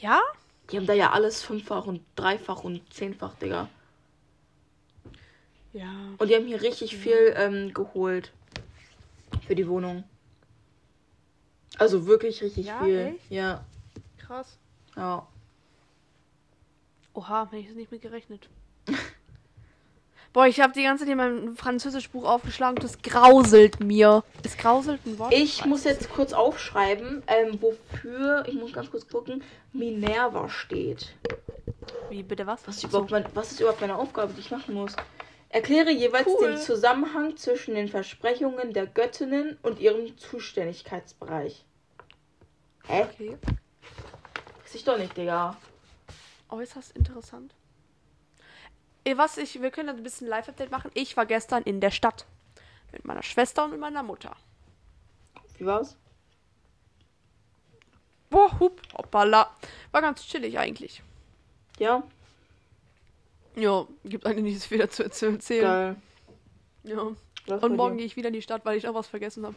Ja? Die haben da ja alles fünffach und dreifach und zehnfach, Digga. Ja. Und die haben hier richtig viel ähm, geholt. Für die Wohnung. Also wirklich richtig Ja, viel. echt? Ja, Krass. ja. Oha, hätte ich das nicht mit gerechnet. Boah, ich habe die ganze Zeit mein Französischbuch aufgeschlagen. Das grauselt mir. Es grauselt ein Wort. Ich muss jetzt kurz aufschreiben, ähm, wofür, ich muss ganz kurz gucken, Minerva steht. Wie, bitte was? Was überhaupt mein, was ist überhaupt meine Aufgabe, die ich machen muss? Erkläre jeweils Cool. den Zusammenhang zwischen den Versprechungen der Göttinnen und ihrem Zuständigkeitsbereich. Hä? Okay. Weiß ich doch nicht, Digga. Äußerst interessant. Eh, Was ich, wir können ein bisschen Live-Update machen. Ich war gestern in der Stadt. Mit meiner Schwester und mit meiner Mutter. Wie war's? Boah, hup, hoppala. War ganz chillig eigentlich. Ja, Ja, gibt eigentlich nicht so viel dazu zu erzählen. geil. Ja. Was Und morgen gehe ich wieder in die Stadt, weil ich auch was vergessen habe.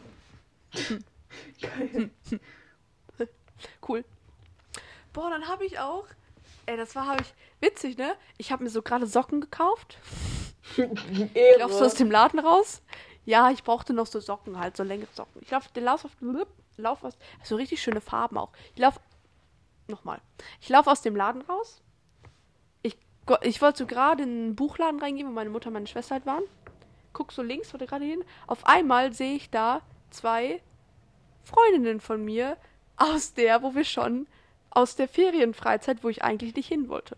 Geil. Cool. Boah, dann habe ich auch. Ey, das war, habe ich. Witzig, ne? Ich habe mir so gerade Socken gekauft. Laufst du aus dem Laden raus? Ja, ich brauchte noch so Socken, halt, so längere Socken. Ich laufe, den Lauf auf, lauf aus, so richtig schöne Farben auch. Ich laufe, nochmal. Ich laufe aus dem Laden raus. Ich, ich wollte so gerade in einen Buchladen reingehen, wo meine Mutter und meine Schwester halt waren. Guck so links, wollte gerade hin. Auf einmal sehe ich da zwei Freundinnen von mir aus der, wo wir schon, aus der Ferienfreizeit, wo ich eigentlich nicht hin wollte.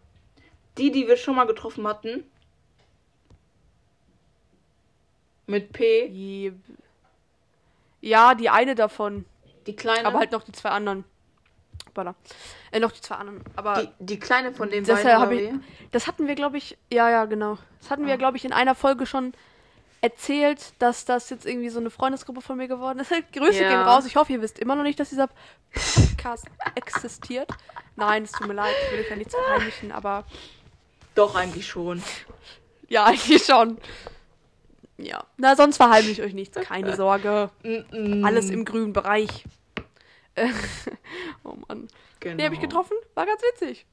Die, die wir schon mal getroffen hatten. Mit P. Die, ja, die eine davon. Die kleine. Aber halt noch die zwei anderen. Hoppala. Äh, noch die zwei anderen. Aber die, die kleine von dem das, beiden hab oder ich, das hatten wir, glaube ich, ja, ja, genau. Das hatten wir, Ah. glaube ich, in einer Folge schon erzählt, dass das jetzt irgendwie so eine Freundesgruppe von mir geworden ist. Grüße Ja. gehen raus. Ich hoffe, ihr wisst immer noch nicht, dass dieser Podcast existiert. Nein, es tut mir leid, ich will euch ja nichts verheimlichen, aber Doch, eigentlich schon. ja, eigentlich schon. Ja. Na, sonst verheimliche ich euch nichts. Keine Sorge. Alles im grünen Bereich. Oh Mann. Genau. Den habe ich getroffen, war ganz witzig.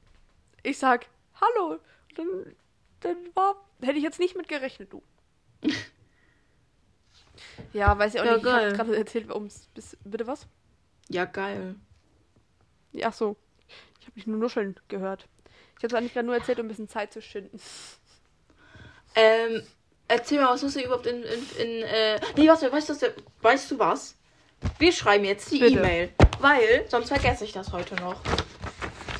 Ich sag, hallo. Dann, dann war, hätte ich jetzt nicht mit gerechnet, du. Ja, weiß ich auch Ja, nicht. Ich habe geil. gerade erzählt, warum es. Bitte was? Ja, geil. Ach so. Ich habe mich nur nuscheln gehört. Ich habe es eigentlich gerade nur erzählt, um ein bisschen Zeit zu schinden. Ähm, erzähl mal, was musst du überhaupt in, in, in äh, nee, warte, weißt du, was, weißt du was? Wir schreiben jetzt die. E-Mail, weil, sonst vergesse ich das heute noch.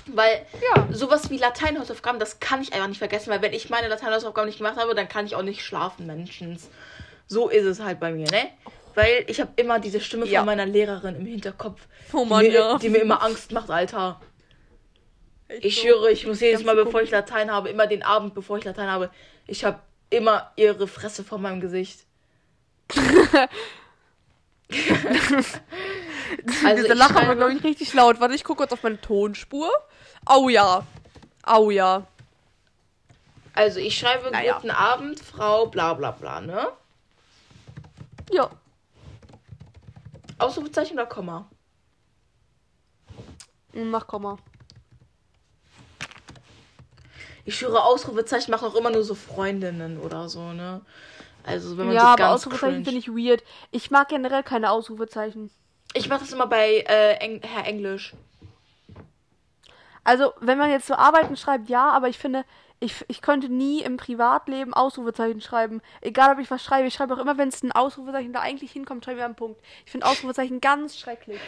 Weil Ja. sowas wie Lateinhausaufgaben, das kann ich einfach nicht vergessen, weil wenn ich meine Lateinhausaufgaben nicht gemacht habe, dann kann ich auch nicht schlafen, Menschens. So ist es halt bei mir, ne? Weil ich habe immer diese Stimme Ja. von meiner Lehrerin im Hinterkopf, Oh die, Mann, mir, ja. die mir immer Angst macht, Alter. Echt Ich so. schwöre, ich muss jedes Mal, bevor ich Latein habe, immer den Abend, bevor ich Latein habe, ich habe immer ihre Fresse vor meinem Gesicht. also Dieser ich Lacher war, glaube ich, richtig laut. Warte, ich gucke kurz auf meine Tonspur. Au ja. Au ja. also ich schreibe Naja. guten Abend, Frau bla bla bla, ne? Ja. Ausrufezeichen oder Komma? Mach Komma. Ich schwöre, Ausrufezeichen machen auch immer nur so Freundinnen oder so, ne? Also wenn man Ja, so aber Ausrufezeichen finde ich weird. Ich mag generell keine Ausrufezeichen. Ich mache das immer bei äh, Eng Herr Englisch. Also, wenn man jetzt so Arbeiten schreibt, ja, aber ich finde, ich, ich könnte nie im Privatleben Ausrufezeichen schreiben. Egal, ob ich was schreibe. Ich schreibe auch immer, wenn es ein Ausrufezeichen da eigentlich hinkommt, schreibe ich einen Punkt. Ich finde Ausrufezeichen ganz schrecklich.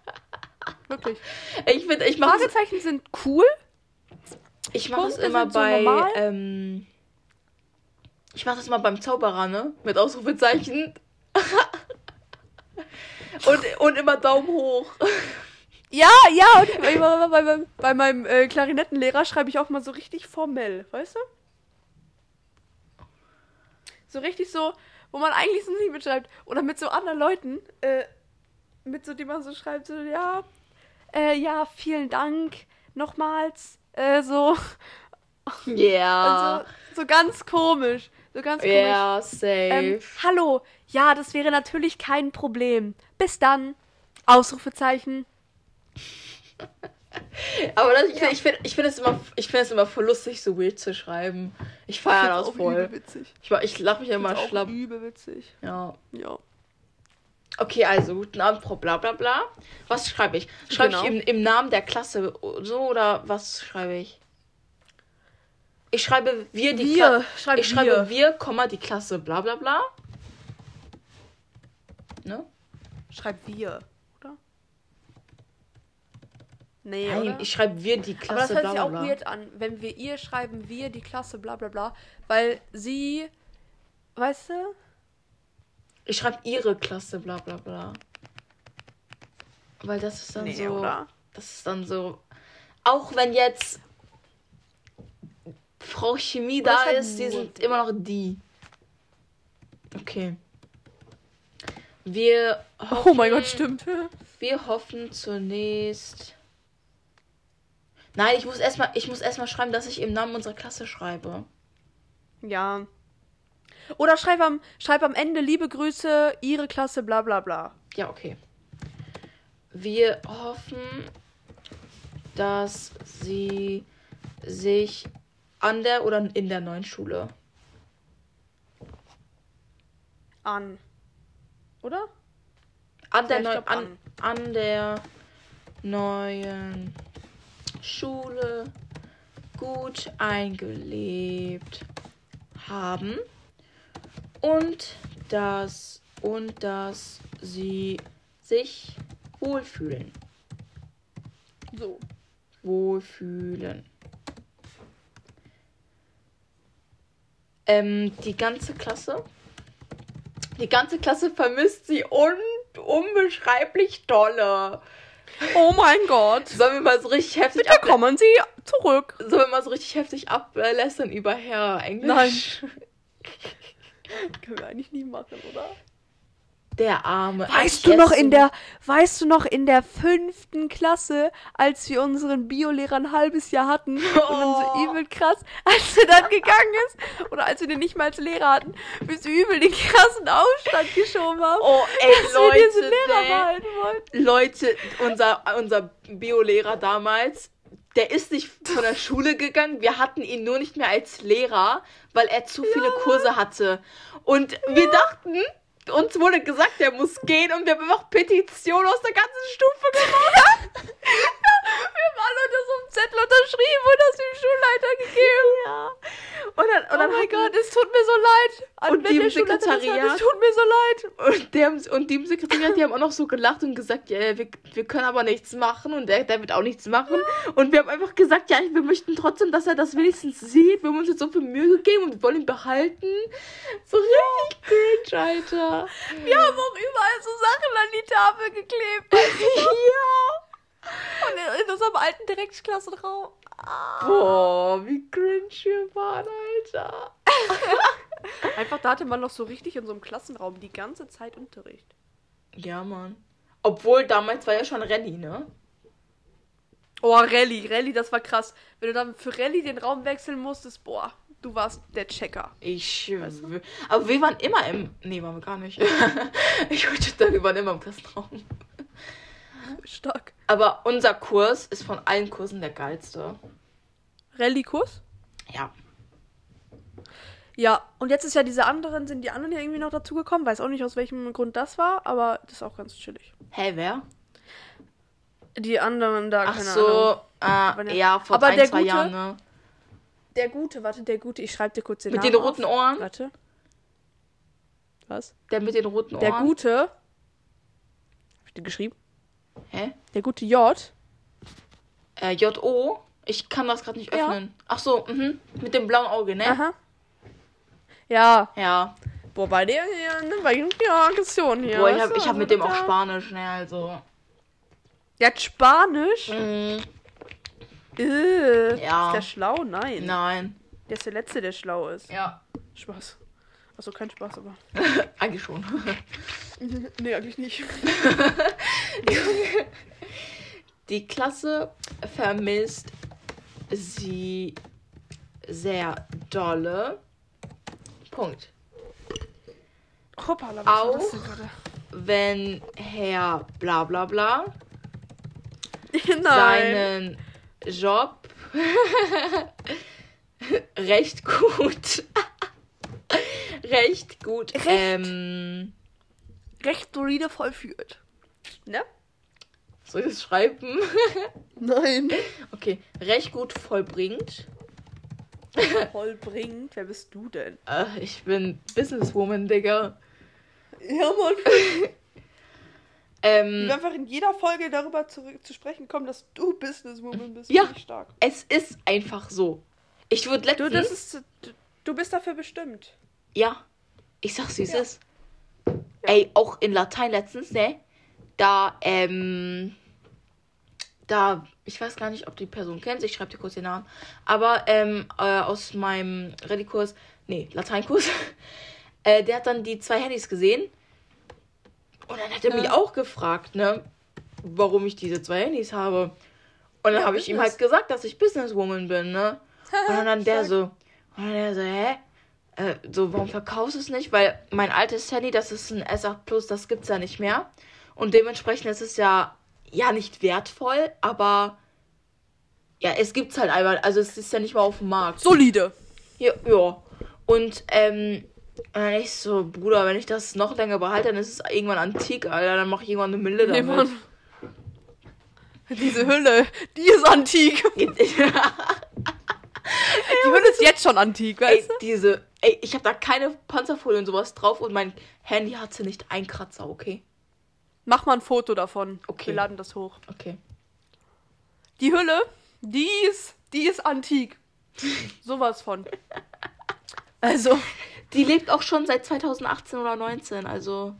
Wirklich. Ich finde, ich mache Fragezeichen sind cool. ich mach das Punkte immer so bei normal. ähm, ich mache das mal beim Zauberer, ne? Mit Ausrufezeichen. und, und immer Daumen hoch. Ja, ja, und ich, bei, bei, bei, meinem äh, Klarinettenlehrer schreibe ich auch mal so richtig formell, weißt du? So richtig so, wo man eigentlich so nicht mitschreibt. Oder mit so anderen Leuten, äh, mit so, die man so schreibt, so, ja, äh, ja, vielen Dank nochmals, äh, so, Ja. also, so ganz komisch, so ganz komisch. Ja, safe. Ähm, hallo, ja, das wäre natürlich kein Problem. Bis dann. Ausrufezeichen. Aber das, ich, ich finde ich find es immer, ich find es immer voll lustig, so weird zu schreiben. Ich feiere das auch voll. übel witzig. Ich, ich lache mich immer schlapp. übel witzig. Ja. Ja. Okay, also guten Abend, Frau bla bla bla. Was schreibe ich? Schreibe Genau. ich im, im Namen der Klasse so oder was schreibe ich? Ich schreibe wir die Klasse. Ich schreibe wir. wir, Komma, die Klasse bla bla bla. Ne? Schreib wir, oder? Nee, Nein, oder? ich schreibe wir die Aber das Klasse hört bla sich bla auch bla. weird an, wenn wir ihr schreiben, wir die Klasse, bla bla bla. Weil sie, weißt du? Ich schreibe ihre Klasse bla bla bla. Weil das ist dann Nee, so. oder? Das ist dann so. Auch wenn jetzt Frau Chemie Oder da ist ist, die sind immer noch die. Okay. Wir hoffen, Oh mein Gott, stimmt. Wir hoffen zunächst. Nein, ich muss erstmal, erstmal schreiben, dass ich im Namen unserer Klasse schreibe. Ja. Oder schreib am, schreib am Ende liebe Grüße, ihre Klasse, bla bla bla. Ja, okay. Wir hoffen, dass sie sich an der oder in der neuen Schule. An. Oder? An der, Ja, neu, glaub, an, an der neuen Schule gut eingelebt haben und dass und dass sie sich wohlfühlen. So. Wohlfühlen. Ähm, die ganze Klasse. Die ganze Klasse vermisst sie un unbeschreiblich dolle. Oh mein Gott. Sollen wir mal so richtig heftig Bitte kommen Sie zurück. Sollen wir mal so richtig heftig ablästern über Herr Englisch? Nein. Können wir eigentlich nie machen, oder? Der arme. Weißt du noch in der, weißt du noch in der fünften Klasse, als wir unseren Biolehrer ein halbes Jahr hatten und dann so Oh. übel krass, als er dann gegangen ist oder als wir den nicht mal als Lehrer hatten, bis wir übel den krassen Aufstand geschoben haben, Oh, ey, dass wir diesen Leute. Lehrer behalten wollten. Leute, unser, unser Biolehrer damals, der ist nicht von der Schule gegangen. Wir hatten ihn nur nicht mehr als Lehrer, weil er zu viele Kurse hatte. Und wir dachten, uns wurde gesagt, er muss gehen und wir haben einfach Petition aus der ganzen Stufe gemacht. Wir haben alle unter so einem Zettel unterschrieben und das dem Schulleiter gegeben. ja. Und dann, und Oh dann mein Gott, es tut mir so leid. An Und hört, Sekretariat- Es tut mir so leid. Und, der, und die im Sekretariat, die haben auch noch so gelacht und gesagt, ja, wir, wir können aber nichts machen und der, der wird auch nichts machen. Und wir haben einfach gesagt, ja, wir möchten trotzdem, dass er das wenigstens sieht. Wir haben uns jetzt so viel Mühe gegeben und wir wollen ihn behalten. So richtig cringe, Alter. Wir haben auch überall so Sachen an die Tafel geklebt. Ja. Und in, unserem alten Direktklassenraum. Ah. Boah, wie cringe wir waren, Alter. Einfach, da hatte man noch so richtig in so einem Klassenraum die ganze Zeit Unterricht. Ja, Mann. Obwohl, damals war ja schon Rallye, ne? Oh, Rallye, Rallye, das war krass. Wenn du dann für Rallye den Raum wechseln musstest, boah, du warst der Checker. Ich schwöre. Aber wir waren immer im. Nee, waren wir gar nicht. ich wollte dann, wir waren immer im Klassenraum. Stark. Aber unser Kurs ist von allen Kursen der geilste. Rallye-Kurs? Ja. Ja, und jetzt ist ja diese anderen, sind die anderen ja irgendwie noch dazugekommen. Weiß auch nicht, aus welchem Grund das war, aber das ist auch ganz chillig. Hä, wer? Die anderen da, Ach keine so, Ahnung. äh, ja, vor Aber ein, der zwei Gute- Jahren, ne? Der Gute, warte, der Gute, ich schreibe dir kurz den Mit Namen den roten auf. Ohren? Warte. Was? Der mit den roten Ohren? Der Gute. Hab ich dir geschrieben? Hä? Der gute J. Äh, J.O. Ich kann das gerade nicht Ja. öffnen. Ach so, mhm. Mit dem blauen Auge, ne? Aha. Ja. Ja. Boah, bei der hier, ne, bei ja, Aggression hier. Boah, ich weißt hab, also mit dem auch Spanisch, ne? Also. Der hat Spanisch? Mhm. Äh, Ja. Ist der schlau? Nein. Nein. Der ist der Letzte, der schlau ist. Ja. Spaß. Achso, kein Spaß, aber. Eigentlich schon. nee, eigentlich nicht. Die Klasse vermisst sie sehr dolle. Punkt. Hoppala, was Auch-? Wenn Herr bla bla bla seinen Job recht gut recht gut Recht? ähm, Recht solide vollführt. Ne? soll ich das schreiben? Nein. Okay, recht gut vollbringt. Vollbringt. Wer bist du denn? Äh, ich bin Businesswoman, Digga. Ja, Mann. Ähm, Wir einfach in jeder Folge darüber zurück zu sprechen kommen, dass du Businesswoman bist. Ja. Stark. es ist einfach so. Ich wurde Du, letztens... das ist, du, du bist dafür bestimmt. Ja, ich sag's, wie es Ja. Ey, auch in Latein letztens, ne? Da, ähm, da, ich weiß gar nicht, ob die Person kennt, ich schreibe dir kurz den Namen, aber ähm, äh, aus meinem Rallye-Kurs, nee, Lateinkurs, äh, der hat dann die zwei Handys gesehen. Und dann hat er mich auch gefragt, ne, warum ich diese zwei Handys habe. Und dann Ja, habe ich ihm halt gesagt, dass ich Businesswoman bin, ne? Und dann der Stark. so, und dann der so, hä? Äh, so, warum verkaufst du es nicht? Weil mein altes Handy, das ist ein S8 Plus, das gibt's ja nicht mehr. Und dementsprechend ist es ja, ja nicht wertvoll, aber ja, es gibt's halt einmal. Also es ist ja nicht mal auf dem Markt. Solide. Ja, ja. Und ähm, dann ich so, Bruder, wenn ich das noch länger behalte, dann ist es irgendwann antik, Alter. Dann mache ich irgendwann eine Mille Nee, damit. Mann. Diese Hülle, die ist antik. Die Hülle ist jetzt schon antik, ey, weißt du? diese, ey, ich habe da keine Panzerfolie und sowas drauf und mein Handy hatte nicht einen Kratzer, okay? Mach mal ein Foto davon. Okay. Wir laden das hoch. Okay. Die Hülle, die ist, die ist antik. Sowas von. Also, Die lebt auch schon seit 2018 oder 19, also.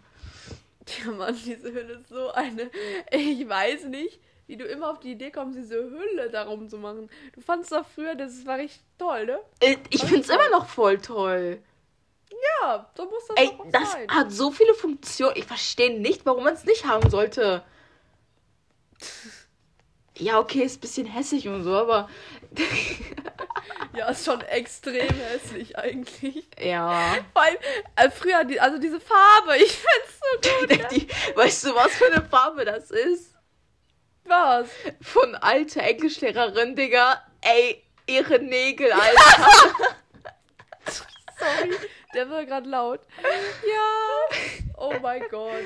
ja Mann, diese Hülle ist so eine. Ich weiß nicht, wie du immer auf die Idee kommst, diese Hülle darum zu machen. Du fandst doch früher, das war richtig toll, ne? Äh, Ich find's immer noch voll toll. Ja, so muss das Ey, das sein. hat so viele Funktionen. Ich verstehe nicht, warum man es nicht haben sollte. Ja, okay, ist ein bisschen hässlich und so, aber. Ja, ist schon extrem hässlich eigentlich. Ja. Vor allem, äh, früher, die, also diese Farbe, ich find's so gut. Die, weißt du, was für eine Farbe das ist? Was? Von alte Englischlehrerin, Digga. Ey, ihre Nägel, Alter. Sorry, der war gerade laut. Ja. Oh mein Gott.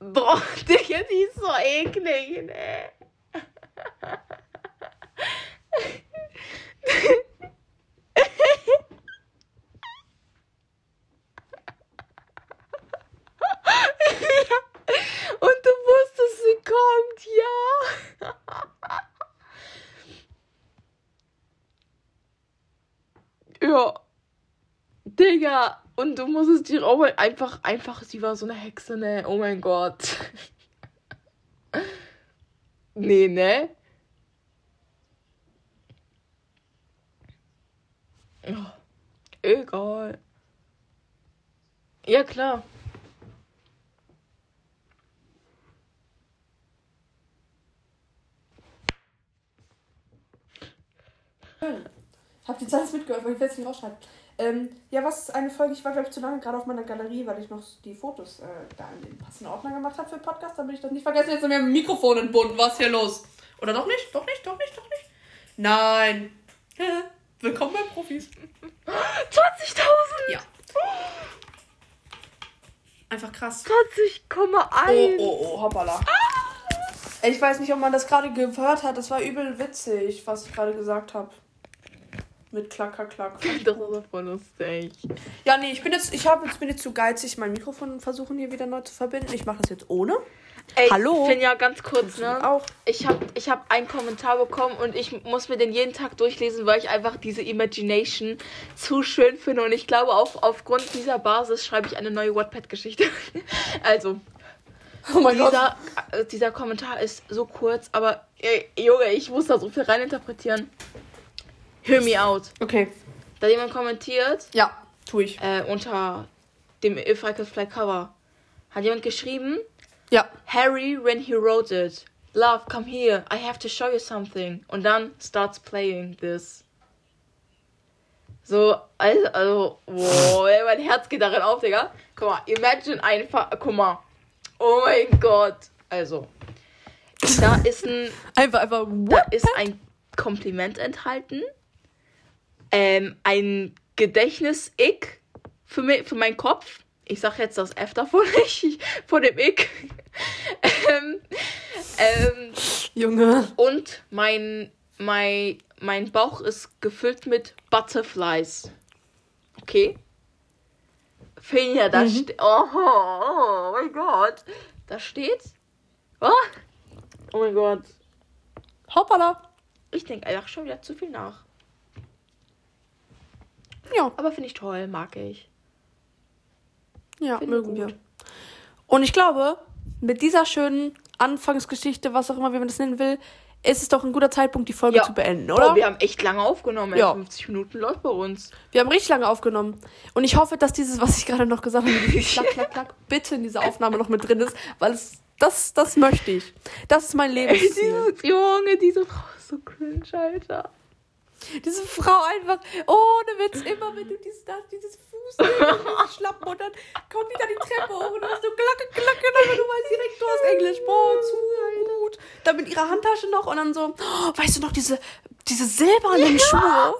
Boah, Digga, die ist so eklig, ne? Und du wusstest, sie kommt, ja. Ja. Digga, und du musstest die auch einfach, einfach, sie war so eine Hexe, ne? Oh mein Gott. nee, ne? Oh, egal. Ja, klar. Hab die Zeit mitgehört, weil ich es nicht rausschneiden. Ähm, ja, was ist eine Folge? Ich war, glaube ich, zu lange gerade auf meiner Galerie, weil ich noch die Fotos äh, da in den passenden Ordner gemacht habe für Podcast, damit ich das nicht vergesse. Jetzt sind wir mit dem Mikrofon entbunden. Was ist hier los? Oder doch nicht? Doch nicht? Doch nicht? Doch nicht? Nein. Willkommen bei Profis. 20.000! Ja. Einfach krass. 20,1! Oh, oh, oh, hoppala. Ey, Ich weiß nicht, ob man das gerade gehört hat. Das war übel witzig, was ich gerade gesagt habe. Mit Klacker, Klack. Das ist aber voll lustig. Ja, nee, ich bin jetzt, ich habe jetzt bin jetzt zu geizig, mein Mikrofon versuchen hier wieder neu zu verbinden. Ich mache das jetzt ohne. Ey, Hallo? Finja, ganz kurz, ne? Auch. Ich habe ich hab einen Kommentar bekommen und ich muss mir den jeden Tag durchlesen, weil ich einfach diese Imagination zu schön finde. Und ich glaube, auf, aufgrund dieser Basis schreibe ich eine neue Wattpad-Geschichte. also, Oh mein dieser, äh, dieser Kommentar ist so kurz, aber ey, Junge, ich muss da so viel reininterpretieren. Hear me out. Okay. Da hat jemand kommentiert, Ja, tu ich. äh, unter dem If I Could Fly Cover, hat jemand geschrieben, Ja. Harry, when he wrote it, Love, come here, I have to show you something. Und dann starts playing this. So, also, also wow, mein Herz geht darin auf, Digga. Guck mal, imagine einfach, guck mal. Oh mein Gott. Also, da ist ein, Einfach, einfach. da ist ein Kompliment enthalten. Ähm, ein Gedächtnis-Ick für, für meinen Kopf. Ich sag jetzt das F davon nicht, von dem Ick. ähm, ähm, Junge. und mein, mein, mein Bauch ist gefüllt mit Butterflies. Okay? Finja, da steht. Oh, oh mein Gott. Da steht. Oh, oh mein Gott. Hoppala. Ich denke einfach schon wieder zu viel nach. Ja, Aber finde ich toll, mag ich. ja, Finde mögen wir. Und ich glaube, mit dieser schönen Anfangsgeschichte, was auch immer, wie man das nennen will, ist es doch ein guter Zeitpunkt, die Folge Ja. zu beenden, Oh, oder? wir haben echt lange aufgenommen. Ja. 50 Minuten läuft bei uns. Wir haben richtig lange aufgenommen. Und ich hoffe, dass dieses, was ich gerade noch gesagt habe, dieses Klack, Klack, Klack, bitte in dieser Aufnahme noch mit drin ist, weil es, das, das möchte ich. Das ist mein diese, Junge, diese Frau ist so cringe, Alter. Diese Frau einfach, ohne Witz, immer wenn du dieses, da, dieses Fuß Schlappen und dann kommt die da die Treppe hoch und du hast so glacke, glacke, und du weißt direkt, du hast Englisch, boah, zu gut. Dann mit ihrer Handtasche noch und dann so, oh, weißt du noch, diese, diese silbernen Schuhe?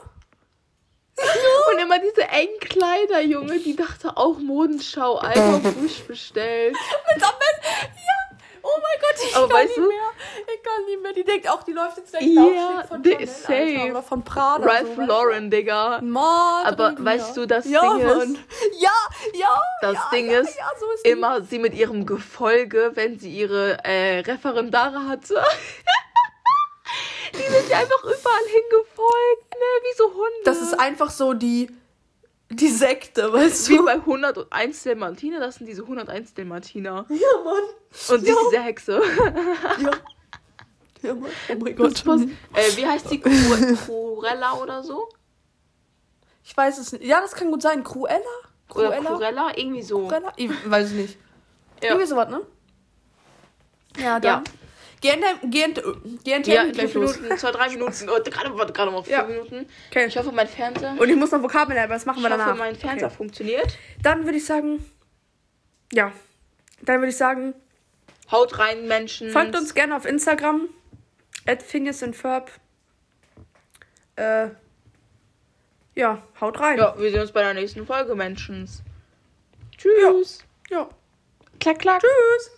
Und immer diese engen Kleider, Junge, die dachte auch Modenschau, Alter, frisch bestellt. Mit am besten, ja, oh mein Gott, ich Aber kann weißt nicht du- mehr, ich kann nicht mehr. Die denkt auch, die läuft jetzt gleich Laufsteg von die- Chanel, safe. Alter, oder von Prada. Ralph so, Lauren, Digga. Mann, Aber Digga. weißt du, das ja, Ding ist- Mann. Ja, ja, Das ja, Ding ja, ist, so ist die. Immer sie mit ihrem Gefolge, wenn sie ihre äh, Referendare hatte. die sind ja einfach überall hingefolgt, ne? Wie so Hunde. Das ist einfach so die, die Sekte, weißt wie du? bei 101 Dalmatiner, das sind diese 101 Dalmatiner. Ja, Mann. Und sie Ja. ist diese Hexe. Ja. Ja, Mann. Oh mein Gott. Äh, wie heißt die? Cru Cruella oder so? Ich weiß es nicht. Ja, das kann gut sein. Cruella? Oder Cruella? Cruella? Irgendwie so. Cruella? Ich weiß es nicht. Ja. Irgendwie sowas, ne? Ja, dann. GNT, GNT, GNT Ja, gleich los. Minuten, zwei, drei Minuten. Oh, gerade, gerade mal vier Ja. Minuten. Okay. Ich hoffe, mein Fernseher. Und ich muss noch Vokabeln lernen, aber das machen Ich wir hoffe, danach. mein Fernseher Okay. funktioniert. Dann würde ich sagen, ja. Dann würde ich sagen, Haut rein, Menschen. folgt uns gerne auf Instagram. At Ferb. Äh, ja, haut rein. Ja, wir sehen uns bei der nächsten Folge, Menschen. Tschüss. ja. Klack, klack. Tschüss.